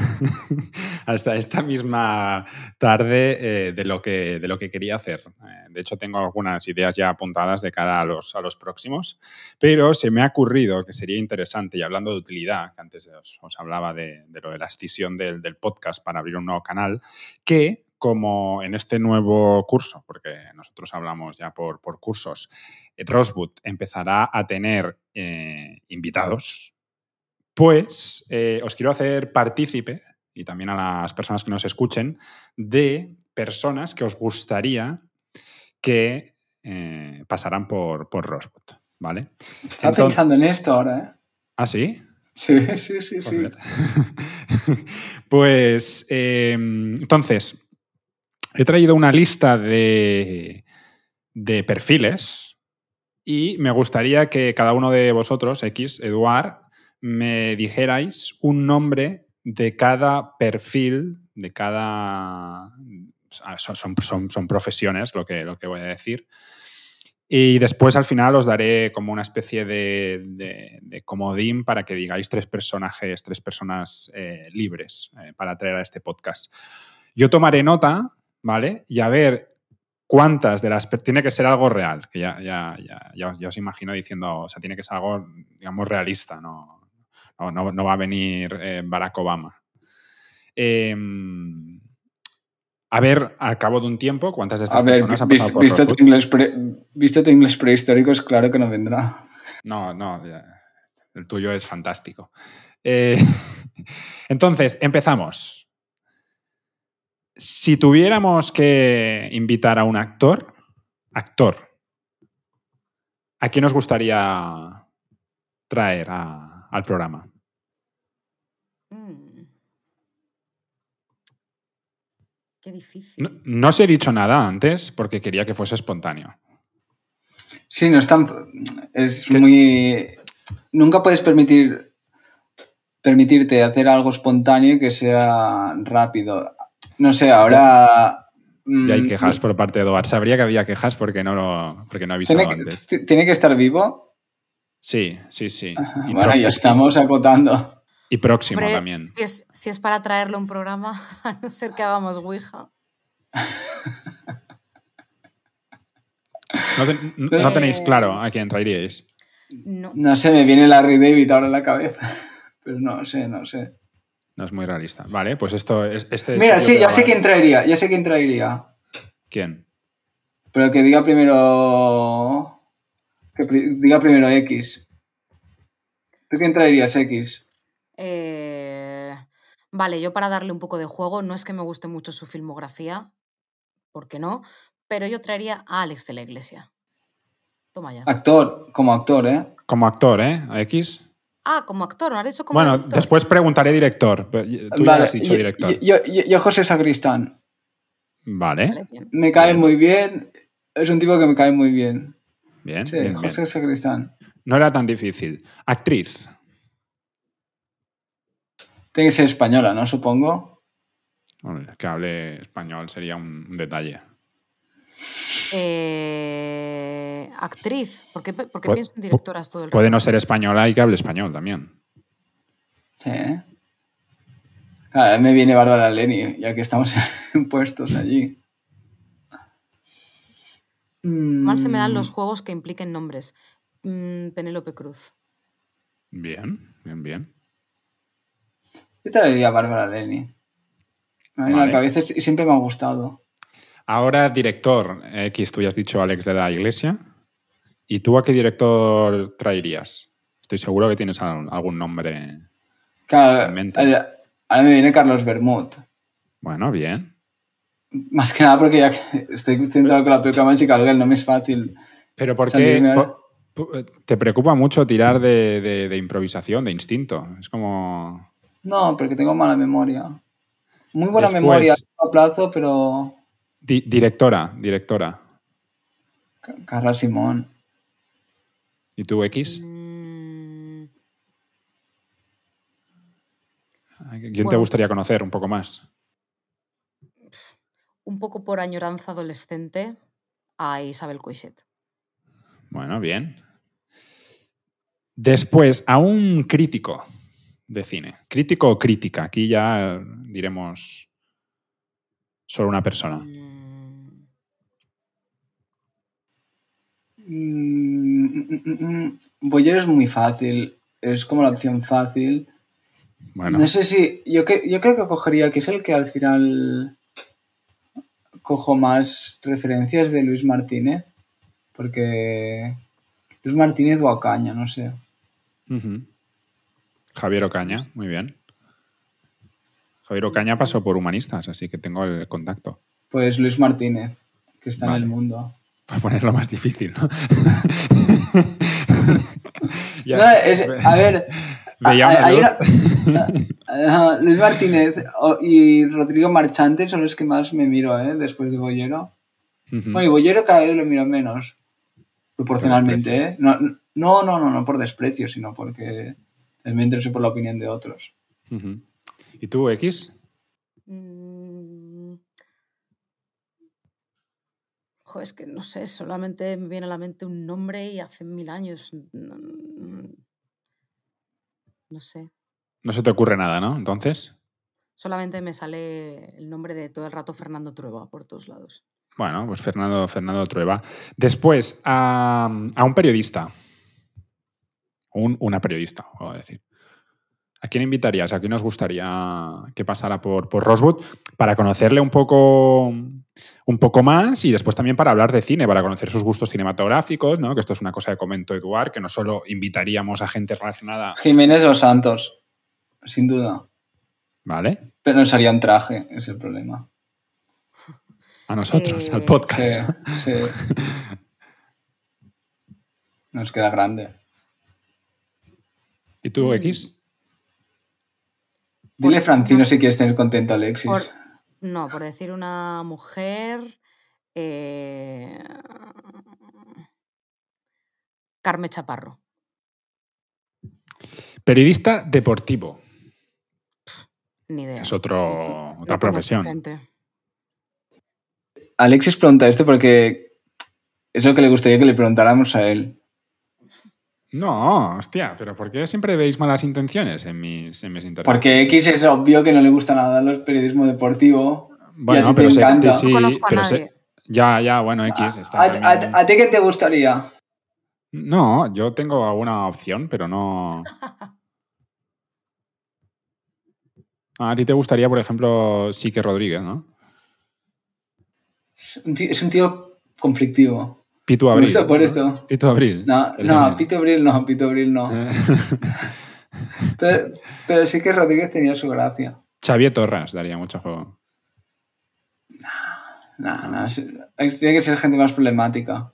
hasta esta misma tarde eh, de, lo que, de lo que quería hacer. Eh, de hecho, tengo algunas ideas ya apuntadas de cara a los, a los próximos, pero se me ha ocurrido que sería interesante, y hablando de utilidad, que antes os, hablaba de, lo de la escisión del, del podcast para abrir un nuevo canal, que como en este nuevo curso, porque nosotros hablamos ya por, por cursos, Rosewood empezará a tener eh, invitados, pues eh, os quiero hacer partícipe, y también a las personas que nos escuchen, de personas que os gustaría que eh, pasaran por, por Rosewood, ¿vale? Estaba pensando en esto ahora, ¿eh? ¿Ah, sí? Sí, sí, sí, sí. pues, em, entonces, he traído una lista de, de perfiles y me gustaría que cada uno de vosotros, X, Eduard, me dijerais un nombre de cada perfil, de cada... Son, son, son profesiones lo que, lo que voy a decir. Y después al final os daré como una especie de, comodín para que digáis tres personajes, tres personas eh, libres eh, para traer a este podcast. Yo tomaré nota, ¿vale? Y a ver cuántas de las... Tiene que ser algo real, que ya, ya, ya, ya, os imagino diciendo, o sea, tiene que ser algo, digamos, realista, no, no, no, va a venir eh, Barack Obama. Em, a ver, al cabo de un tiempo, cuántas de estas personas han pasado por visto tu, inglés visto inglés prehistórico, es claro que no vendrá. No, no, el tuyo es fantástico. Eh, entonces, empezamos. Si tuviéramos que invitar a un actor, actor, ¿a quién nos gustaría traer al programa? Qué difícil. No, os he dicho nada antes porque quería que fuese espontáneo. Sí, no es tan. Es muy. Nunca puedes permitir permitirte hacer algo espontáneo y que sea rápido. No sé, ahora. Ya hay mm, quejas por parte de Eduard. Sabría que había quejas porque no lo porque no avisado ¿Tiene antes. ¿Tiene que estar vivo? Sí, sí, sí. bueno, ya estamos acotando. Y próximo también. Si es, si es para traerle un programa, a no ser que hagamos Ouija. No, tenéis claro a quién traeríais. No. no sé, me viene Larry David ahora en la cabeza. Pero no sé, no sé. No es muy realista. Vale, pues esto es. Este Mira, sí, ya sé quién traería. Ya sé quién traería. ¿Quién? Pero que diga primero. Que diga primero X. ¿Tú quién traerías X? Eh, vale, yo para darle un poco de juego, no es que me guste mucho su filmografía, porque no, pero yo traería a Alex de la Iglesia. Toma ya. Actor, como actor, ¿eh? Como actor, ¿eh? A X. Ah, como actor, ¿no has dicho como Bueno, después preguntaré director. Tú ya has dicho director. Yo, José Sacristán. Vale. me cae muy bien. Es un tipo que me cae muy bien. Bien. Sí, José Sacristán. No era tan difícil. Actriz. Tiene que ser española, ¿no? Supongo. que hable español sería un detalle. Eh, actriz. ¿Por qué, pienso en directoras todo el Puede no ser española y que hable español también. Sí. Claro, me viene Bárbara Leni, ya que estamos puestos allí. Mal se me dan los mm. juegos que impliquen nombres. Mm, Penélope Cruz. Bien, bien, bien. Yo traería a Bárbara Leni. En la cabeza siempre me ha gustado. Ahora, director X, tú ya has dicho Alex de la Iglesia. ¿Y tú a qué director traerías? Estoy seguro que tienes algún nombre claro, en mente. A mí me viene Carlos Bermud. Bueno, bien. Más que nada porque ya estoy centrado con la película Magical Girl, no me es fácil. Pero ¿por qué te preocupa mucho tirar de improvisación, de instinto? Es como... No, porque tengo mala memoria. Muy buena memoria a plazo, pero. directora, directora. Carla Simón. ¿Y tú, X? Mm. ¿Quién te gustaría conocer un poco más? Un poco por añoranza adolescente a Isabel Coixet. Bueno, bien. Después, a un crítico de cine. ¿Crítico o crítica? Aquí ya diremos solo una persona. Mm, Boyer es muy fácil. Es como la opción fácil. Bueno. No sé si. Yo, yo creo que cogería que es el que al final. cojo más referencias de Luis Martínez, porque Luis Martínez o Ocaña, no sé. Javier Ocaña, muy bien. Javier Ocaña pasó por humanistas, así que tengo el contacto. Pues Luis Martínez, que está Vale. en el mundo. Para ponerlo más difícil, ¿no? Ya. No, es- a ver, hay una- Luis Martínez y Rodrigo Marchante son los que más me miro, ¿eh? Después de Bollero. Bueno, y Bollero cada vez lo miro menos, proporcionalmente, ¿eh? No, no, no, no, no por desprecio, sino porque me intereso por la opinión de otros. ¿Y tú, X? Mm. Jo, es que no sé, solamente me viene a la mente un nombre y hace mil años. No sé. No se te ocurre nada, ¿no? Entonces, Solamente me sale el nombre de todo el rato Fernando Trueba por todos lados. bueno, pues Fernando, Fernando Trueba. Después, a, a un periodista. Un- una periodista, puedo decir. ¿A quién invitarías? ¿A quién nos gustaría que pasara por, por Rosewood para conocerle un poco, un poco más y después también para hablar de cine, para conocer sus gustos cinematográficos, ¿no? Que esto es una cosa que comentó Eduard, que no solo invitaríamos a gente relacionada, Jiménez o Santos, sin duda. ¿vale? Pero nos haría un traje, es el problema. A nosotros, Eh, al podcast. Sí, sí. Nos queda grande. ¿Y tú, Mm. X? Dile Francino no. si quieres tener contento a Alexis. Por- no, por decir una mujer. eh, Carme Chaparro. Periodista deportivo. Ni idea. Es otro, No otra tengo profesión. Alexis pregunta esto porque es lo que le gustaría que le preguntáramos a él. No, hostia, pero ¿por qué siempre veis malas intenciones en mis, en mis intervenciones? Porque X es obvio que no le gusta nada el periodismo deportivo. Bueno, y a ti te pero sé- encanta. sí, No conozco pero nadie. ya, ya, bueno, X. Está ¿A, a- ti qué te gustaría? No, yo tengo alguna opción, pero no. A ti te gustaría, por ejemplo, Sique Rodríguez, ¿no? Es un tío, es un tío conflictivo. Pitu Abril. gusta por ¿no? esto. Pitu Abril. No, no. Pito Abril no, Pito Abril no. Pero, pero sí que Rodríguez tenía su gracia. Xavier Torras daría mucho juego. No, no, tiene que ser gente más problemática.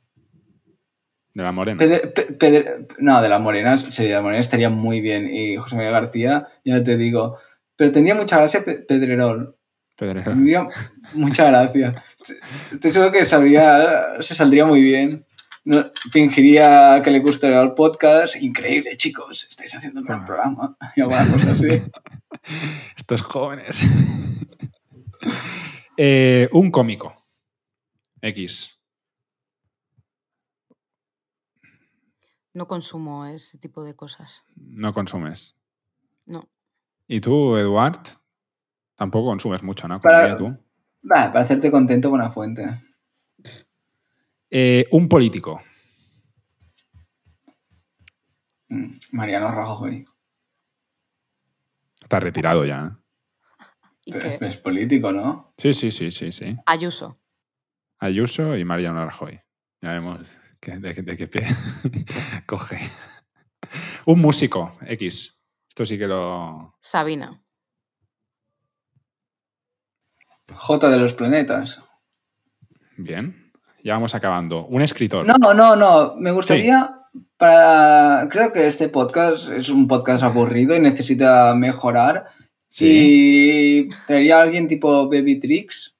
De la Morena. Peder- Pe- Peder- no, de la Morena, sería de la Morena estaría muy bien. Y José María García, ya te digo. Pero tendría mucha gracia Pe- Pedrerol. Pedrero. Tendría mucha gracia. Estoy seguro que sabría, se saldría muy bien. No, fingiría que le gustaría el podcast. Increíble, chicos. Estáis haciendo un gran Ah. programa. Y alguna cosa así. Estos jóvenes. Eh, un cómico. X. No consumo ese tipo de cosas. No consumes. No. ¿Y tú, Eduard? Tampoco consumes mucho, ¿no? Para- tú. Para hacerte contento, buena fuente. Eh, un político. Mm, Mariano Rajoy. Está retirado ya. ¿eh? Es político, ¿no? Sí, sí, sí, sí, sí. Ayuso. Ayuso y Mariano Rajoy. Ya vemos que- de, de qué pie coge. Un músico, X. Esto sí que lo... Sabina. J de los planetas. Bien. Ya vamos acabando. Un escritor. No, no, no. Me gustaría. Para. Creo que este podcast es un podcast aburrido y necesita mejorar. Sí. Y traería a alguien tipo Baby Tricks.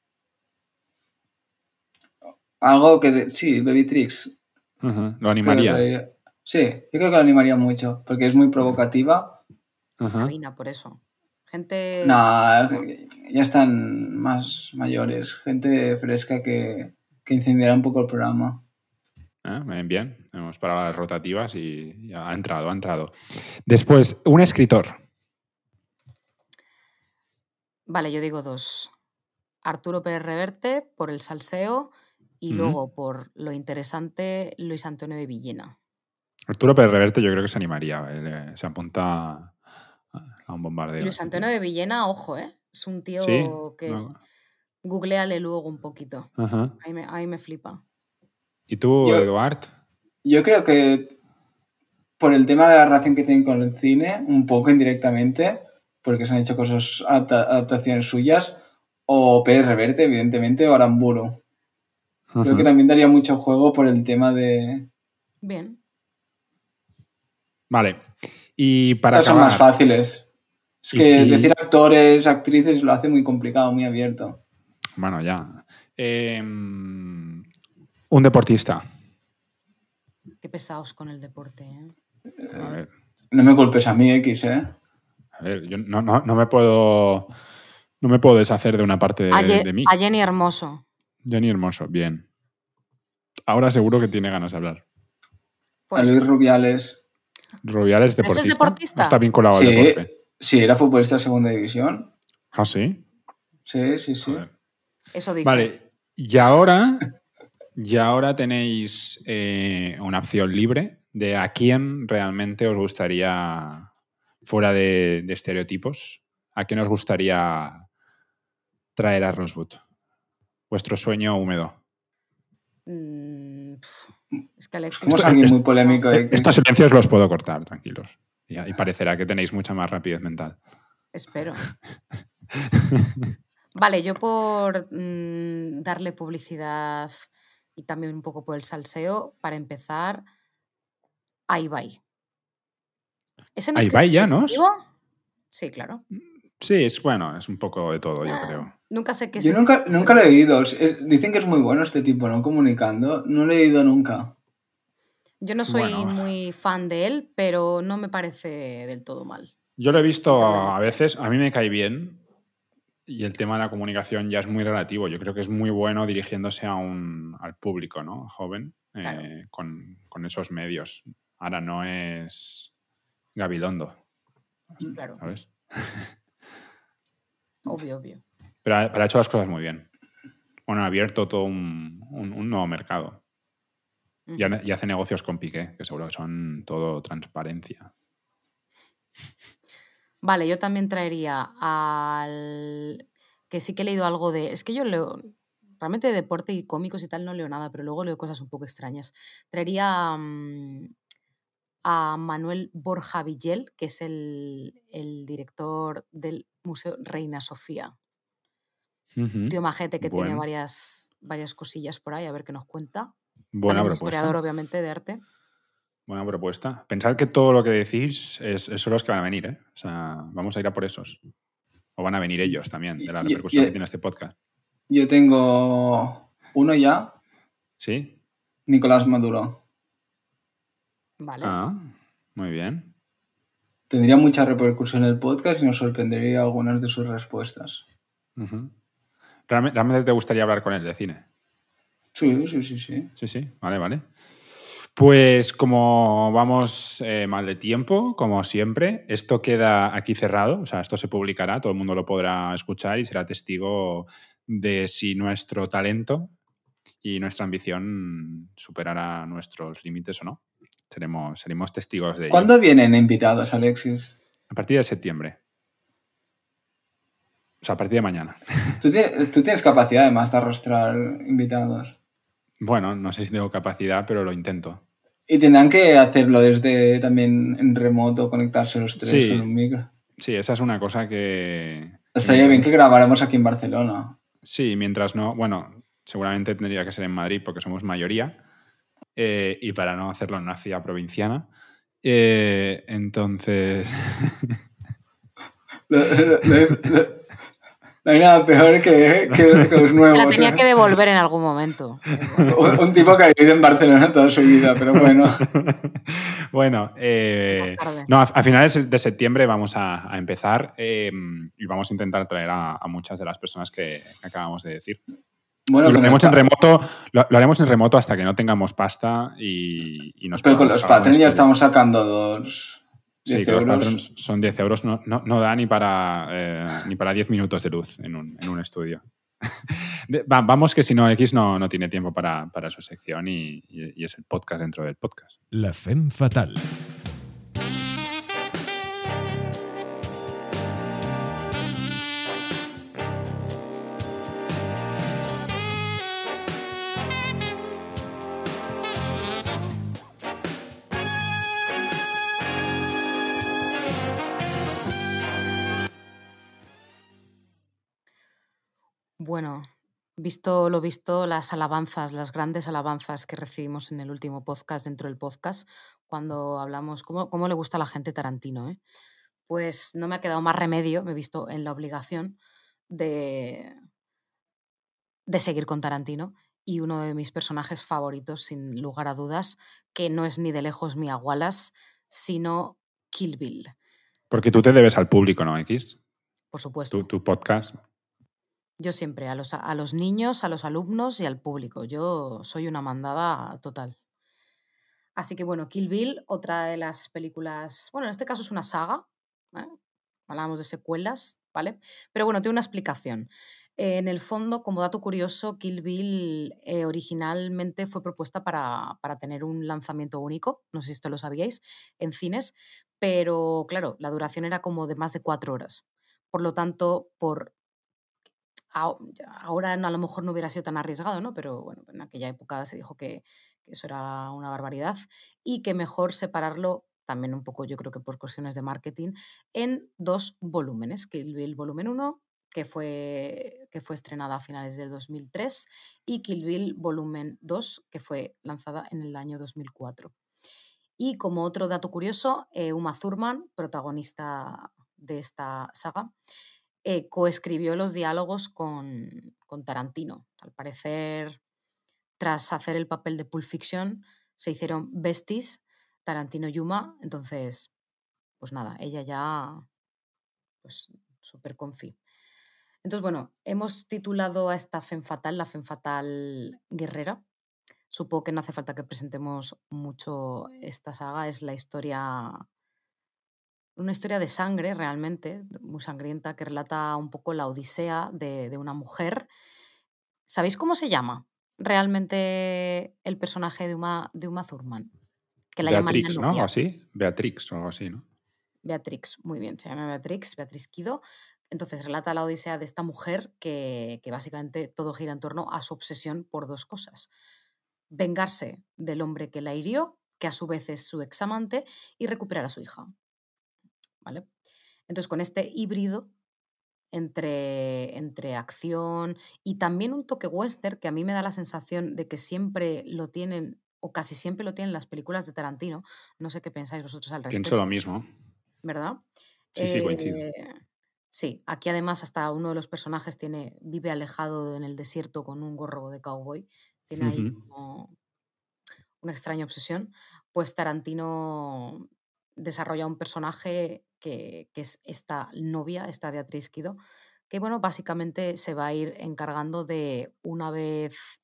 Algo que. de- Sí, Baby Tricks. Lo animaría. traería. Sí, yo creo que lo animaría mucho. Porque es muy provocativa. Ajá. Sabina, por eso. Gente. No, ya están más mayores. Gente fresca que, que incendiará un poco el programa. Ah, Bien. Hemos parado las rotativas y ya ha entrado, ha entrado. Después, un escritor. Vale, yo digo dos. Arturo Pérez Reverte por el salseo y luego por lo interesante Luis Antonio de Villena. Arturo Pérez Reverte yo creo que se animaría. eh, se apunta a un bombardeo. Luis Antonio de Villena, ojo, ¿eh? Es un tío Sí, que no, Googleale luego un poquito. Ajá. Ahí me, ahí me flipa. ¿Y tú, Yo- Eduard? Yo creo que por el tema de la relación que tienen con el cine, un poco indirectamente, porque se han hecho cosas, adapta- adaptaciones suyas, o Pérez Reverte, evidentemente, o Aramburu. Creo que también daría mucho juego por el tema de... Bien. Vale. Y para Estas son más fáciles. Es Y- que y- decir actores, actrices lo hace muy complicado, muy abierto. Bueno, ya. Em, un deportista. Qué pesados con el deporte. ¿eh? A ver, No me culpes a mí, X, ¿eh? a ver, yo no, no- no me puedo. No me puedo deshacer de una parte de, a, Ye- de mí. a Jenny Hermoso. Johnny Hermoso, bien. Ahora seguro que tiene ganas de hablar. A. Luis Rubiales. Rubiales ¿Pero ese deportista. es deportista? Está vinculado Sí. al deporte. Sí, era futbolista de segunda división. Ah, sí. Sí, sí, sí. Eso dice. Vale. Y ahora. Y ahora tenéis eh, una opción libre de a quién realmente os gustaría, fuera de, de estereotipos, a quién os gustaría traer a Rosewood. Vuestro sueño húmedo. Mm, es que Alexis. Somos alguien muy polémico. Estos silencios los puedo cortar, tranquilos. Y, y parecerá que tenéis mucha más rapidez mental. Espero. Vale, yo por mm, darle publicidad y también un poco por el salseo, para empezar, a Ibai. ¿Ese no ¿A es Ibai Llanos? ejecutivo? Sí, claro. Sí, es bueno, es un poco de todo, yo creo. Nunca sé qué es Yo ese- nunca, nunca lo he oído. Es- Dicen que es muy bueno este tipo, ¿no? Comunicando. No lo he oído nunca. Yo no soy Bueno. muy fan de él, pero no me parece del todo mal. Yo lo he visto a veces, a mí me cae bien y el tema de la comunicación ya es muy relativo. Yo creo que es muy bueno dirigiéndose a un, al público ¿no? joven eh, Claro. con, con esos medios. Ahora no es Gabilondo, Claro, ¿sabes? obvio, obvio. Pero ha, pero ha hecho las cosas muy bien. Bueno, ha abierto todo un, un- un nuevo mercado. Y, ha- y hace negocios con Piqué, que seguro que son todo transparencia. Vale, yo también traería al. que sí que he leído algo de. Es que yo leo. Realmente de deporte y cómicos y tal no leo nada, pero luego leo cosas un poco extrañas. Traería mm, a Manuel Borja Villel, que es el, el director del Museo Reina Sofía. Tío majete que tiene varias, varias cosillas por ahí, a ver qué nos cuenta. Buena También es propuesta. historiador, obviamente, de arte. Buena propuesta. Pensad que todo lo que decís es, es son los que van a venir, ¿eh? O sea, vamos a ir a por esos. O van a venir ellos también, de la repercusión que tiene este podcast. Yo tengo uno ya. ¿Sí? Nicolás Maduro. Vale. Ah, muy bien. Tendría mucha repercusión en el podcast y nos sorprendería algunas de sus respuestas. Ujú. ¿Realme- ¿Realmente te gustaría hablar con él de cine? Sí, sí, sí, sí. Sí, sí, vale, vale. Pues como vamos eh, mal de tiempo, como siempre, esto queda aquí cerrado, o sea, esto se publicará, todo el mundo lo podrá escuchar y será testigo de si nuestro talento y nuestra ambición superará nuestros límites o no. Seremos, seremos testigos de ello. ¿Cuándo vienen invitados, Alexis? A partir de septiembre. O sea, a partir de mañana. ¿Tú tienes, tú tienes capacidad además de arrastrar invitados. Bueno, no sé si tengo capacidad, pero lo intento. Y tendrán que hacerlo desde también en remoto, conectarse los tres Sí. con un micro. Sí, esa es una cosa que... Estaría bien que grabáramos aquí en Barcelona. Sí, mientras no, bueno, seguramente tendría que ser en Madrid porque somos mayoría eh, y para no hacerlo en una ciudad provinciana. Eh, entonces, Lo- lo- lo- lo- No hay nada peor que, que- que los Se nuevos. la tenía ¿eh? que devolver en algún momento. un, un tipo que ha vivido en Barcelona toda su vida, pero bueno. bueno, eh, no, a, a finales de septiembre vamos a, a empezar eh, y vamos a intentar traer a, a muchas de las personas que, que acabamos de decir. Bueno, lo haremos en remoto, lo, lo haremos en remoto hasta que no tengamos pasta y, y nos Pero con los Patreon ya estamos sacando dos. Sí, 10 que los patrons son 10 euros, no, no, no da ni para, eh, ni para 10 minutos de luz en un, en un estudio. De- va- vamos que si no, X no, no tiene tiempo para, para su sección y, y- y es el podcast dentro del podcast. La Femme Fatal. Visto lo visto, las alabanzas, las grandes alabanzas que recibimos en el último podcast, dentro del podcast, cuando hablamos cómo, cómo le gusta a la gente Tarantino, ¿eh? pues no me ha quedado más remedio, me he visto en la obligación de, de seguir con Tarantino y uno de mis personajes favoritos, sin lugar a dudas, que no es ni de lejos mi Wallace, sino Kill Bill. Porque tú te debes al público, ¿no, X? Por supuesto. Tu, tu podcast. Yo siempre, a los, a los niños, a los alumnos y al público. Yo soy una mandada total. Así que bueno, Kill Bill, otra de las películas, bueno, en este caso es una saga, ¿eh? hablábamos de secuelas, ¿vale? Pero bueno, tiene una explicación. en el fondo, como dato curioso, Kill Bill eh, originalmente fue propuesta para, para, tener un lanzamiento único, no sé si esto lo sabíais, en cines, pero claro, la duración era como de más de cuatro horas. Por lo tanto, por ahora a lo mejor no hubiera sido tan arriesgado, ¿no? Pero bueno, en aquella época se dijo que, eso era una barbaridad y que mejor separarlo, también un poco yo creo que por cuestiones de marketing, en dos volúmenes, Kill Bill volumen 1, que fue, que fue estrenada a finales del 2003, y Kill Bill volumen 2, que fue lanzada en el año 2004. Y como otro dato curioso, eh, Uma Thurman, protagonista de esta saga, eh, coescribió los diálogos con, con, Tarantino. Al parecer, tras hacer el papel de Pulp Fiction, se hicieron besties, Tarantino Yuma, entonces, pues nada, ella ya, pues súper confi. Entonces, bueno, hemos titulado a esta Femme Fatal, la Femme Fatal Guerrera. Supongo que no hace falta que presentemos mucho esta saga, es la historia una historia de sangre realmente, muy sangrienta, que relata un poco la odisea de, de una mujer. ¿Sabéis cómo se llama realmente el personaje de Uma, de Uma Thurman? Que la Beatrix, ¿no? ¿O así? Beatrix o algo así, ¿no? Beatrix, muy bien, se llama Beatrix, Beatrix Kido. Entonces relata la odisea de esta mujer que, que básicamente todo gira en torno a su obsesión por dos cosas. Vengarse del hombre que la hirió, que a su vez es su examante, y recuperar a su hija. ¿Vale? Entonces, con este híbrido entre, entre acción y también un toque western, que a mí me da la sensación de que siempre lo tienen, o casi siempre lo tienen las películas de Tarantino. No sé qué pensáis vosotros al respecto. Pienso lo mismo. ¿Verdad? Sí, sí, coincido. Eh, sí, aquí además hasta uno de los personajes tiene, vive alejado en el desierto con un gorro de cowboy. Tiene ahí como una extraña obsesión. Pues Tarantino desarrolla un personaje que, es esta novia, esta Beatriz Quido, que bueno, básicamente se va a ir encargando de una vez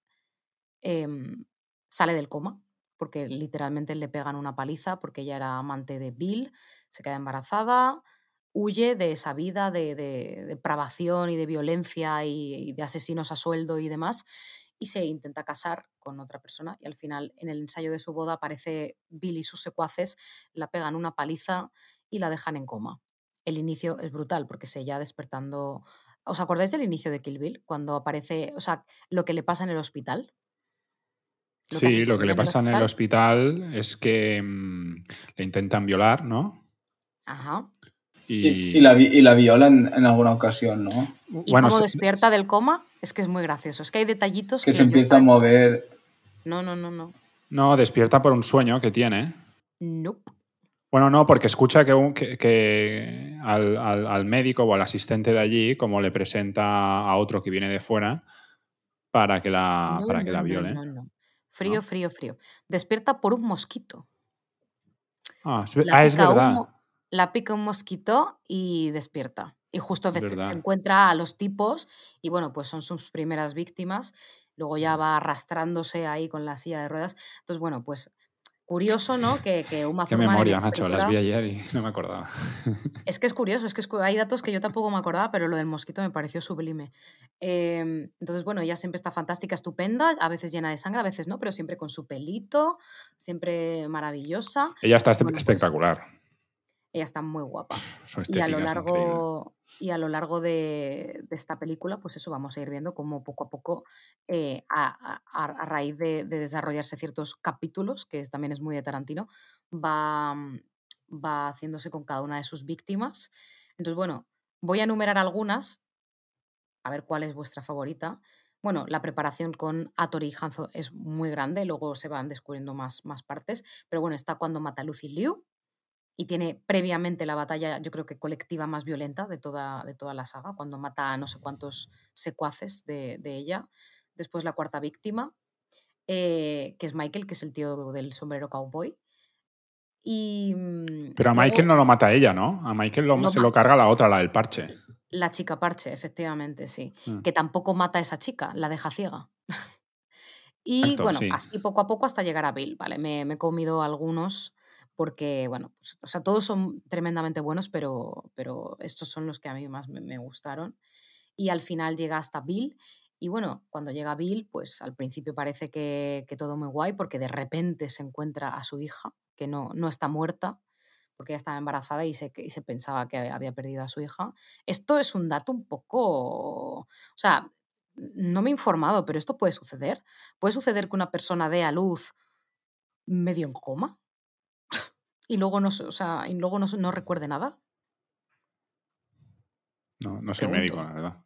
em, sale del coma, porque literalmente le pegan una paliza porque ella era amante de Bill, se queda embarazada, huye de esa vida de, de depravación y de violencia y, de asesinos a sueldo y demás, y se intenta casar con otra persona y al final en el ensayo de su boda aparece Bill y sus secuaces, la pegan una paliza y la dejan en coma. El inicio es brutal porque se ya despertando. ¿Os acordáis del inicio de Kill Bill? Cuando aparece, o sea, lo que le pasa en el hospital. Lo sí, lo que le pasa en el hospital es que mmm, le intentan violar, ¿no? Ajá. Y, y, y, la, y la, violan en alguna ocasión, ¿no? ¿Y bueno, cómo se... despierta del coma? Es que es muy gracioso. Es que hay detallitos que, que se empieza a mover. No, no, no, no. No, despierta por un sueño que tiene. Nope. Bueno, no, porque escucha que, que, que al, al, al, médico o al asistente de allí, como le presenta a otro que viene de fuera para que la, no, para que no, la viole. No, no, Frío, frío, frío. Despierta por un mosquito. Ah, es, ah, es verdad. Un, la pica un mosquito y despierta. Y justo se encuentra a los tipos y bueno, pues son sus primeras víctimas. Luego ya va arrastrándose ahí con la silla de ruedas. Entonces, bueno, pues curioso, ¿no? Que, que Uma Qué memoria, macho, las vi ayer y no me acordaba. Es que es curioso, es que es, hay datos que yo tampoco me acordaba, pero lo del mosquito me pareció sublime. Eh, entonces, bueno, ella siempre está fantástica, estupenda, a veces llena de sangre, a veces no, pero siempre con su pelito, siempre maravillosa. Ella está bueno, espectacular. Pues, ella está muy guapa. y a lo largo y a lo largo de, esta película, pues eso vamos a ir viendo cómo poco a poco, eh, a, a, raíz de, de, desarrollarse ciertos capítulos, que también es muy de Tarantino, va, mm, va haciéndose con cada una de sus víctimas. Entonces, bueno, voy a enumerar algunas a ver cuál es vuestra favorita. Bueno, la preparación con Atori y Hanzo es muy grande, luego se van descubriendo más, más partes, pero bueno, está cuando mata a Lucy Liu y tiene previamente la batalla, yo creo que colectiva más violenta de toda, de toda la saga, cuando mata a no sé cuántos secuaces de, de ella. Después la cuarta víctima, eh, que es Michael, que es el tío del sombrero cowboy. Y, mm, Pero a luego Michael no lo mata ella, ¿no? A Michael lo- No se lo carga la otra, la del parche. la chica parche, efectivamente, sí. Mm. Que tampoco mata a esa chica, la deja ciega. y Exacto, bueno, sí. así poco a poco hasta llegar a Bill, ¿vale? Me, me he comido algunos porque, bueno, pues, o sea, todos son tremendamente buenos, pero, pero estos son los que a mí más me, me gustaron. Y al final llega hasta Bill. Y bueno, cuando llega Bill, pues al principio parece que, que todo muy guay, porque de repente se encuentra a su hija, que no, no está muerta, porque ella estaba embarazada y se, y se pensaba que había perdido a su hija. Esto es un dato un poco... O sea, no me he informado, pero esto puede suceder. ¿Puede suceder que una persona dé a luz medio en coma? Y luego no, o sea, y luego no, no recuerde nada. No, no soy Pregunto. médico, la verdad.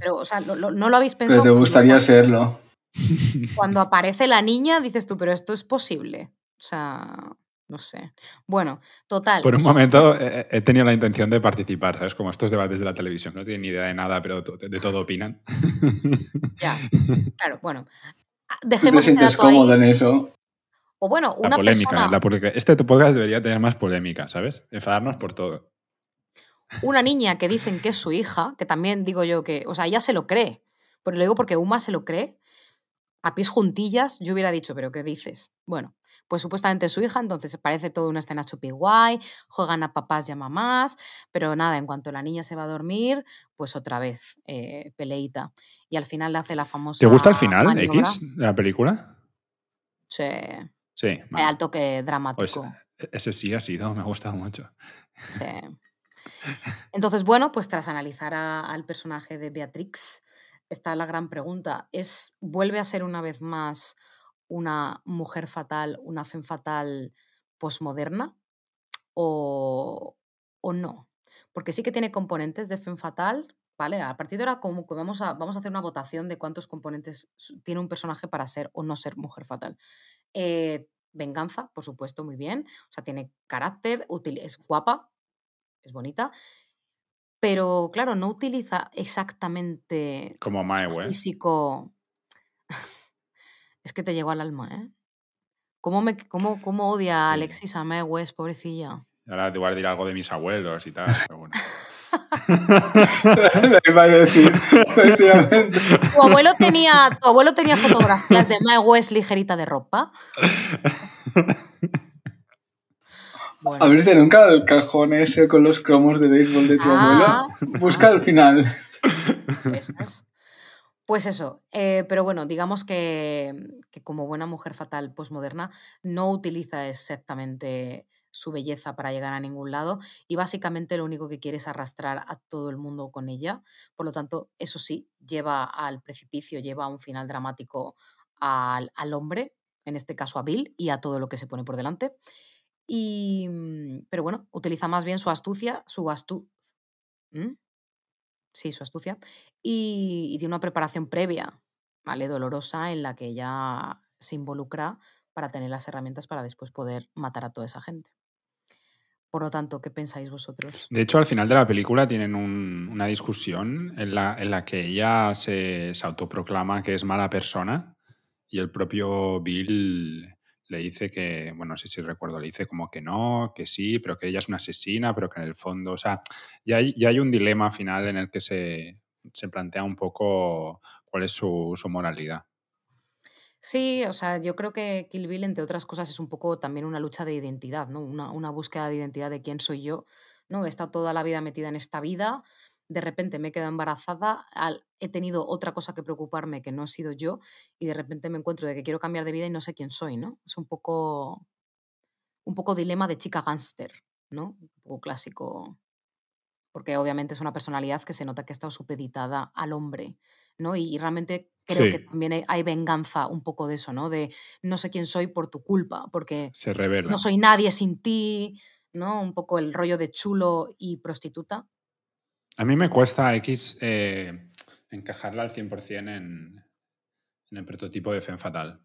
Pero, o sea, lo- lo- no lo habéis Pero pensado. te Cuando- gustaría serlo. Cuando aparece la niña, dices tú, pero esto es posible. O sea, no sé. Bueno, total. Por un momento eh, he tenido la intención de participar, ¿sabes? Como estos debates de la televisión. No tienen ni idea de nada, pero de todo opinan. Ya, claro, bueno. ah, Tú te Dejemos este sientes cómodo ahí. en eso. O bueno, La una polémica, persona, la polémica. Este podcast debería tener más polémica, ¿sabes? Enfadarnos por todo. una niña que dicen que es su hija, que también digo yo que, o sea, ella se lo cree. Pero lo digo porque Uma se lo cree. A pies juntillas, yo hubiera dicho, pero ¿qué dices? Bueno, pues supuestamente es su hija, entonces parece toda una escena chupi guay, juegan a papás y a mamás, pero nada, en cuanto la niña se va a dormir, pues otra vez eh, peleita. Y al final le hace la famosa. ¿Te gusta el final, maniobra. X, de la película? Sí, Sí. hay vale. al toque Pues, dramático. ese sí ha sido, me ha gustado mucho. Sí. Entonces, bueno, pues tras analizar a- al personaje de Beatrix, está la gran pregunta. ¿Es, ¿Vuelve a ser una vez más una mujer fatal, una femme fatal posmoderna? ¿O, o no? Porque sí que tiene componentes de femme fatal, ¿vale? A partir de ahora como que vamos a, vamos a hacer una votación de cuántos componentes tiene un personaje para ser o no ser mujer fatal. Eh, venganza, por supuesto, muy bien. O sea, tiene carácter, util- es guapa, es bonita, pero claro, no utiliza exactamente Como su Mae West. físico. es que te llegó al alma, ¿eh? ¿Cómo, me, cómo, cómo odia a. Alexis a Mae West, pobrecilla? Ahora te voy a decir algo de mis abuelos y tal, pero bueno. Iba a decir, efectivamente. ¿Tu abuelo tenía, tu abuelo tenía fotografías de Mae West ligerita de ropa? Bueno. ¿Abriste nunca el cajón ese con los cromos de béisbol de tu Ah, abuelo? Busca al final. Eso es. Pues eso, eh, pero bueno, digamos que, que como buena mujer fatal posmoderna no utiliza exactamente su belleza para llegar a ningún lado y básicamente lo único que quiere es arrastrar a todo el mundo con ella. Por lo tanto, eso sí, lleva al precipicio, lleva a un final dramático al, al hombre, en este caso a Bill, y a todo lo que se pone por delante. Y, mm, pero bueno, utiliza más bien su astucia, su astu ¿Mm? Sí, su astucia. Y, y tiene una preparación previa, ¿vale? Dolorosa, en la que ella se involucra para tener las herramientas para después poder matar a toda esa gente. Por lo tanto, ¿qué pensáis vosotros? De hecho, al final de la película tienen un- una discusión en la, en la que ella se, se autoproclama que es mala persona y el propio Bill le dice que, bueno, no sé si recuerdo, le dice como que no, que sí, pero que ella es una asesina, pero que en el fondo, o sea, ya hay, ya hay un dilema final en el que se, se plantea un poco cuál es su, su moralidad. Sí, o sea, yo creo que Kill Bill, entre otras cosas, es un poco también una lucha de identidad, ¿no? Una, una búsqueda de identidad de quién soy yo, ¿no? He estado toda la vida metida en esta vida, de repente me he quedado embarazada, he tenido otra cosa que preocuparme que no he sido yo, y de repente me encuentro de que quiero cambiar de vida y no sé quién soy, ¿no? Es un poco, un poco dilema de chica gángster, ¿no? Un poco clásico, porque obviamente es una personalidad que se nota que ha estado supeditada al hombre, ¿no? Y, y realmente creo que Sí. también hay, hay venganza un poco de eso, ¿no? De no sé quién soy por tu culpa, porque Se revela. no soy nadie sin ti, ¿no? Un poco el rollo de chulo y prostituta. A mí me cuesta X eh, encajarla al 100% en, en el prototipo de Femme Fatal.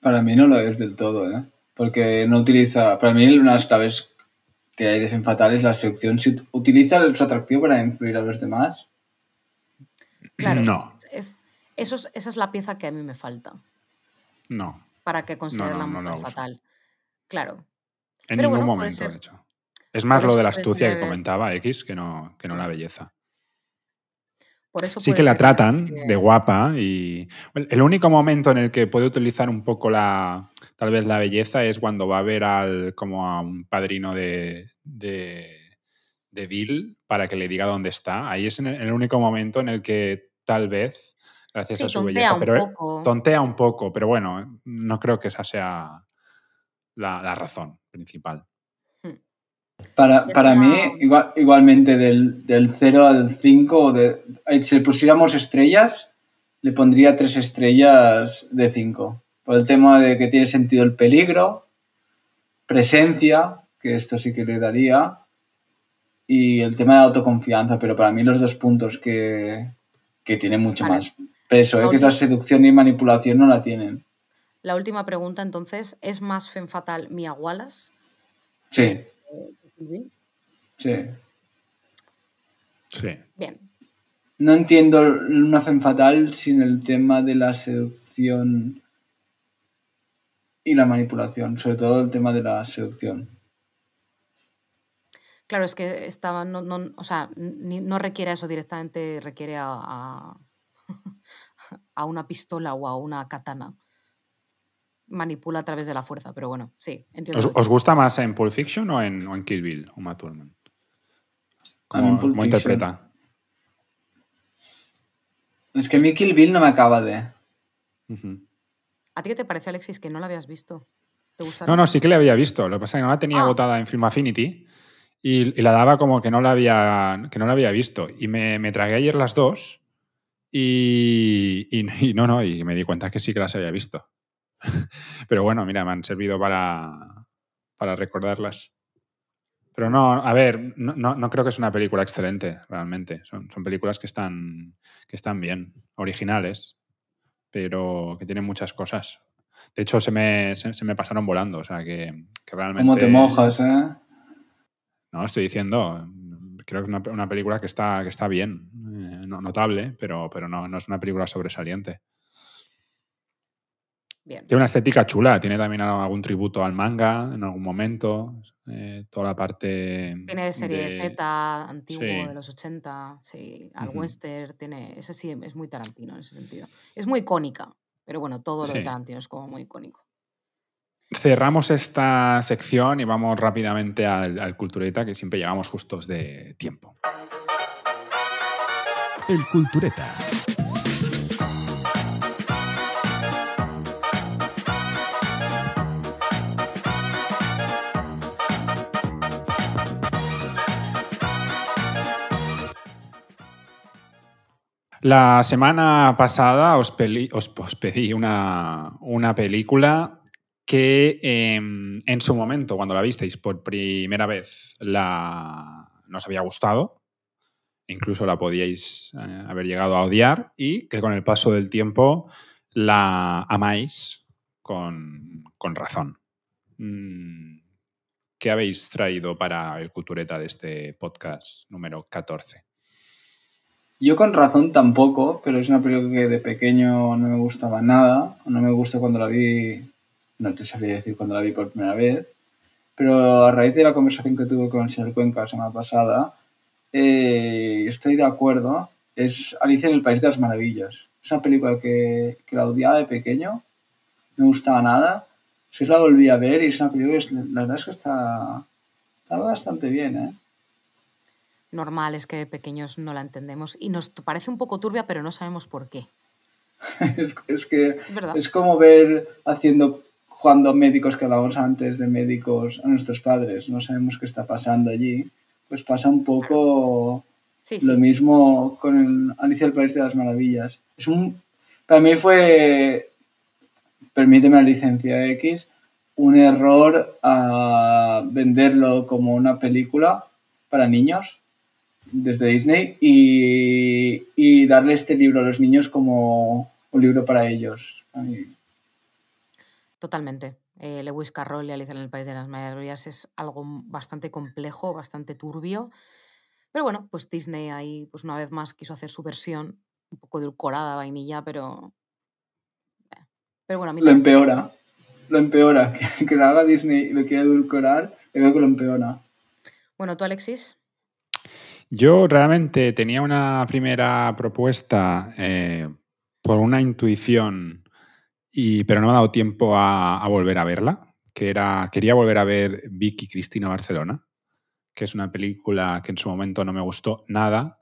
Para mí no lo es del todo, ¿eh? Porque no utiliza. Para mí, una de las claves que hay de Femme Fatal es la seducción. Si utiliza su atractivo para influir a los demás. Claro, No. es, eso es- esa es la pieza que a mí me falta No, para que considere no, la mujer la fatal. Claro. en Pero ningún bueno, momento, ser- de hecho. Es más lo de la astucia que comentaba X que no, que no la Mm. belleza. Por eso Sí que la tratan que- de guapa y bueno, el único momento en el que puede utilizar un poco la tal vez la belleza es cuando va a ver al como a un padrino de, de, de Bill para que le diga dónde está. Ahí es en el único momento en el que tal vez gracias Sí, a su tontea belleza, un pero él poco. tontea un poco, pero bueno, no creo que esa sea la, la razón principal. Para, Ya para tenía- mí, igual, igualmente del, del 0 al 5, de, eh, si le pusiéramos estrellas, le pondría 3 estrellas de 5. Por el tema de que tiene sentido el peligro, presencia, que esto sí que le daría, y el tema de autoconfianza, pero para mí los dos puntos que, que tienen mucho Vale. más peso, ¿eh? La que es la seducción y manipulación, no la tienen. La última pregunta, entonces, ¿es más femme fatal Mia Wallace? Sí, Bien. sí. Sí. No entiendo una femme fatal sin el tema de la seducción y la manipulación, sobre todo el tema de la seducción. Claro, es que estaba, no, no- o sea, ni- no requiere eso directamente, requiere a, a, a una pistola o a una katana. Manipula a través de la fuerza, pero bueno, sí, entiendo. ¿Os, gusta más en Pulp Fiction o en, o en Kill Bill, Uma Thurman? A mí en ¿Cómo, Pulp cómo Fiction. interpreta? Es que a mí Kill Bill no me acaba de... ¿A ti qué te parece, Alexis, que no la habías visto? ¿Te gusta? No, no, sí que la había visto. Lo que pasa es que no la tenía Ah. agotada en Film Affinity y, y la daba como que no la había, que no la había visto. Y me, me tragué ayer las dos y, y- y no, no, y me di cuenta que sí que las había visto. Pero bueno, mira, me han servido para, para recordarlas. Pero no, a ver, no, no- no creo que es una película excelente, realmente. Son, son películas que están, que están bien, originales, pero que tienen muchas cosas. De hecho, se me, se, se me pasaron volando, o sea, que, que realmente... ¿Cómo te mojas, eh? No, estoy diciendo, creo que es una, una película que está, que está bien, eh, no- notable, pero, pero no, no es una película sobresaliente. Bien. Tiene una estética chula, tiene también algún tributo al manga en algún momento, eh, toda la parte... Tiene serie de- Z, antiguo, sí. de los 80, sí, al Ujú. western, tiene, eso sí, es muy Tarantino en ese sentido. Es muy icónica, pero bueno, todo lo de. Tarantino es como muy icónico. Cerramos esta sección y vamos rápidamente al, al Cultureta, que siempre llegamos justos de tiempo. El Cultureta. La semana pasada os, peli- os- os pedí una, una película que em, en su momento, cuando la visteis por primera vez, la, nos había gustado. Incluso la podíais eh, haber llegado a odiar y que con el paso del tiempo la amáis con, con razón. Mm, ¿Qué habéis traído para el Cultureta de este podcast número 14? Yo con razón tampoco, pero es una película que de pequeño no me gustaba nada. No me gusta cuando la vi, no te sabría decir cuando la vi por primera vez. Pero a raíz de la conversación que tuve con el señor Cuenca la semana pasada, eh, estoy de acuerdo. Es Alicia en el País de las Maravillas. Es una película que, que la odiaba de pequeño, no me gustaba nada. Sí la volví a ver y es una película que la verdad es que está, está bastante bien, ¿eh? Normal es que de pequeños no la entendemos y nos parece un poco turbia, pero no sabemos por qué. es, es que verdad. Es como ver haciendo, jugando a médicos que hablábamos antes de médicos a nuestros padres, no sabemos qué está pasando allí. Pues pasa un poco Sí, lo mismo con el Alicia del País de las Maravillas. Es un, para mí fue, permíteme la licencia X, un error a venderlo como una película para niños, desde Disney y, y darle este libro a los niños como un libro para ellos. A mí- Totalmente. Eh, Lewis Carroll y Alicia en el País de las Maravillas es algo bastante complejo, bastante turbio. Pero bueno, pues Disney ahí, pues una vez más quiso hacer su versión, un poco edulcorada, vainilla, pero. eh. Pero bueno, a mí Lo también- empeora. Lo empeora. Que, lo haga Disney y lo quiere edulcorar, yo creo que lo empeora. Bueno, tú, Alexis. Yo realmente tenía una primera propuesta eh, por una intuición, y, pero no me ha dado tiempo a, volver a verla, que era, quería volver a ver Vicky Cristina Barcelona, que es una película que en su momento no me gustó nada,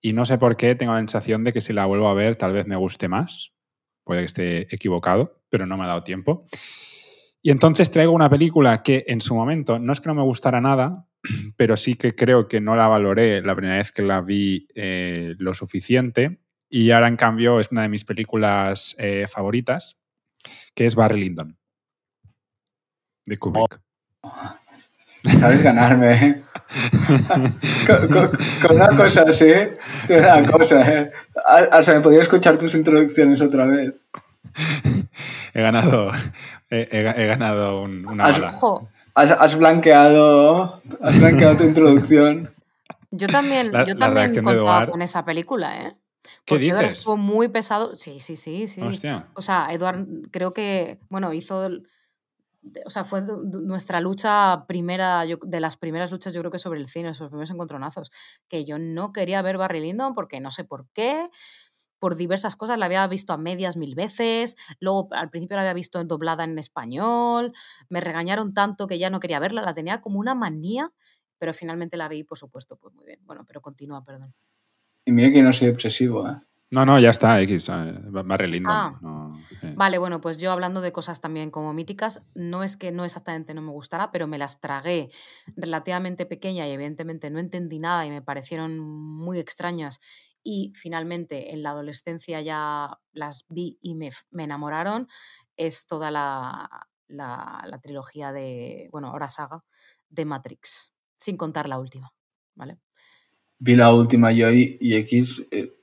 y no sé por qué tengo la sensación de que si la vuelvo a ver tal vez me guste más, puede que esté equivocado, pero no me ha dado tiempo. Y entonces traigo una película que en su momento no es que no me gustara nada, pero sí que creo que no la valoré la primera vez que la vi eh, lo suficiente. Y ahora, en cambio, es una de mis películas eh, favoritas, que es Barry Lyndon, de Kubrick. Sabes ganarme, ¿eh? con, con- con una cosa así, con una cosa, ¿eh? Hasta me podía escuchar tus introducciones otra vez. He ganado, he, he- he ganado un- una Has- bala. Has, has blanqueado, has blanqueado tu introducción. yo también, La- yo también contaba con esa película, ¿eh? ¿Qué Porque Edward dices? estuvo muy pesado. Sí, sí, sí, sí. Hostia. O sea, Edward creo que, bueno, hizo, el- o sea, fue nuestra lucha primera, yo- de las primeras luchas yo creo que sobre el cine, sobre los primeros encontronazos, que yo no quería ver Barry Lyndon porque no sé por qué, por diversas cosas, la había visto a medias mil veces, luego al principio la había visto doblada en español, me regañaron tanto que ya no quería verla, la tenía como una manía, pero finalmente la vi, por supuesto, pues muy bien. Bueno, pero continúa, perdón. Y mire que no soy obsesivo, ¿eh? No, no, ya está, X. eh, Barry Lyndon. Ah. no. Vale, bueno, pues yo hablando de cosas también como míticas, no es que no exactamente no me gustara, pero me las tragué relativamente pequeña y evidentemente no entendí nada y me parecieron muy extrañas y finalmente en la adolescencia ya las vi y me, me enamoraron, es toda la, la, la trilogía de, bueno, ahora saga, de Matrix, sin contar la última, ¿vale? Vi la última yo y, X. eh,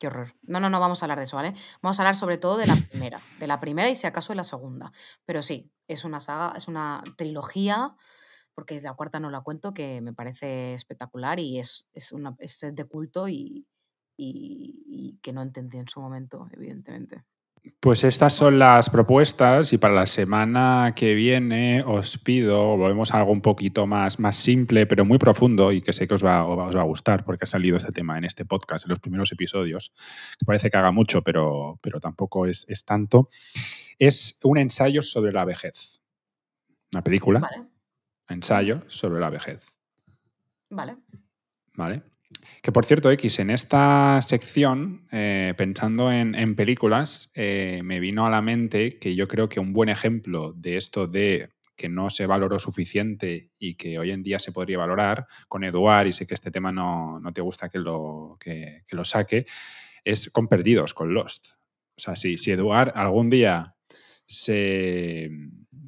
Qué horror. No, no, no vamos a hablar de eso, ¿vale? Vamos a hablar sobre todo de la primera, de la primera y si acaso de la segunda. Pero sí, es una saga, es una trilogía, porque la cuarta no la cuento, que me parece espectacular y es, es, una, es de culto y, y- y que no entendí en su momento, evidentemente. Pues estas son las propuestas y para la semana que viene os pido, volvemos a algo un poquito más, más simple pero muy profundo y que sé que os va, os va a gustar porque ha salido este tema en este podcast, en los primeros episodios, que parece que haga mucho pero, pero tampoco es, es tanto. Es un ensayo sobre la vejez. Una película, Vale, ensayo sobre la vejez. vale. ¿Vale? Que por cierto, X, en esta sección, eh, pensando en, películas, eh, me vino a la mente que yo creo que un buen ejemplo de esto de que no se valoró suficiente y que hoy en día se podría valorar, con Eduard, y sé que este tema no, no te gusta que lo, que, lo saque, es con Perdidos, con Lost. O sea, si, si Eduard algún día se,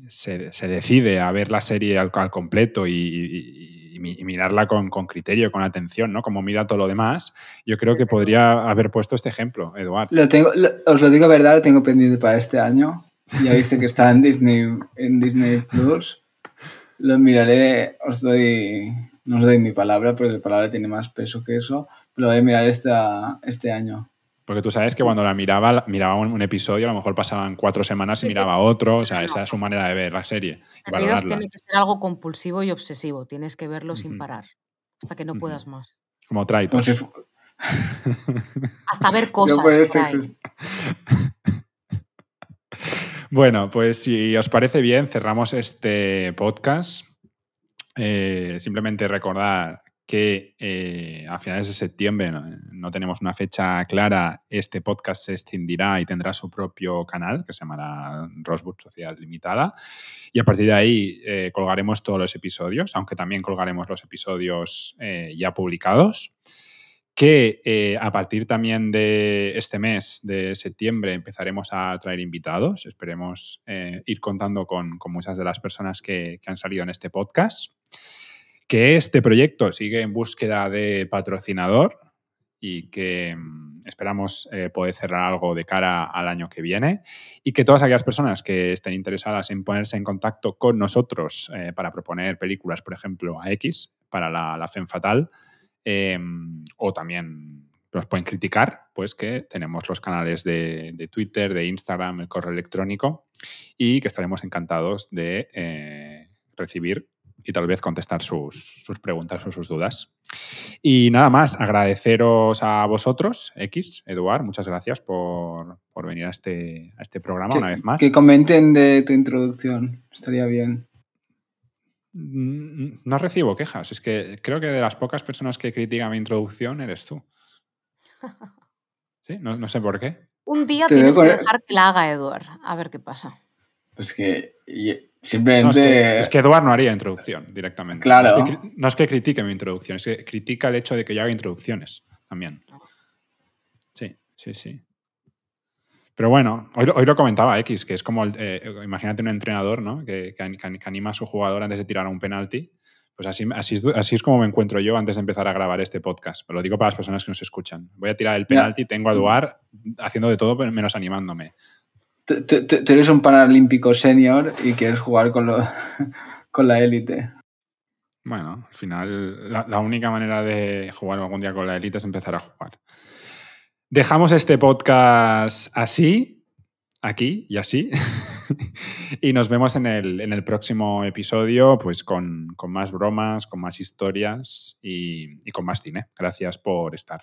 se, decide a ver la serie al, completo y- y mi- y mirarla con, con criterio, con atención, ¿no? Como mira todo lo demás, yo creo que podría haber puesto este ejemplo, Eduard. Lo tengo, lo- os lo digo verdad, lo tengo pendiente para este año. Ya viste que está en Disney, en Disney Plus. Lo miraré, os doy, no os doy mi palabra, porque mi palabra tiene más peso que eso. Lo voy a mirar esta, este año. Porque tú sabes que cuando la miraba, miraba un, un episodio, a lo mejor pasaban cuatro semanas y Sí, sí. miraba otro, o sea, esa es su manera de ver la serie tiene que ser algo compulsivo y obsesivo. Tienes que verlo sin parar, hasta que no puedas más. Como fu- Hasta ver cosas. Bueno, pues si os parece bien, cerramos este podcast. Eh, simplemente recordar que eh, a finales de septiembre, no, no tenemos una fecha clara, este podcast se extindirá y tendrá su propio canal que se llamará Rosewood Sociedad Limitada. Y a partir de ahí eh, colgaremos todos los episodios, aunque también colgaremos los episodios eh, ya publicados que eh, a partir también de este mes de septiembre empezaremos a traer invitados. Esperemos eh, ir contando con, con muchas de las personas que, que han salido en este podcast. Que este proyecto sigue en búsqueda de patrocinador y que mm, esperamos eh, poder cerrar algo de cara al año que viene y que todas aquellas personas que estén interesadas en ponerse en contacto con nosotros eh, para proponer películas, por ejemplo, a X, para la, la FEM Fatal, em, o también nos pueden criticar, pues que tenemos los canales de, de, Twitter, de Instagram, el correo electrónico y que estaremos encantados de eh, recibir y tal vez contestar sus, sus, preguntas o sus dudas. Y nada más, agradeceros a vosotros, X, Eduard, muchas gracias por, por venir a este, a este programa que, una vez más. Que comenten de tu introducción, estaría bien. Mm, no recibo quejas, es que creo que de las pocas personas que critican mi introducción eres tú. ¿Sí? No, no sé por qué. Un día Te tienes que dejar que la haga Eduard, a ver qué pasa. Pues que simplemente... No, es, que, es, que, Eduard no haría introducción directamente. Claro. No es, que, no es que critique mi introducción, es que critica el hecho de que yo haga introducciones también. Sí, sí, sí. Pero bueno, hoy, hoy lo comentaba X, que es como, el, eh, imagínate un entrenador ¿no? que, que, anima a su jugador antes de tirar un penalti. Pues así, así, es, así es como me encuentro yo antes de empezar a grabar este podcast. Pero lo digo para las personas que nos escuchan. Voy a tirar el penalti, tengo a Eduard haciendo de todo menos animándome. Tú eres un paralímpico senior y quieres jugar con, lo, con la élite. Bueno, al final la, única manera de jugar algún día con la élite es empezar a jugar. Dejamos este podcast así, aquí y así. y nos vemos en el, en el próximo episodio, pues con, con, más bromas, con más historias y con más cine. Gracias por estar.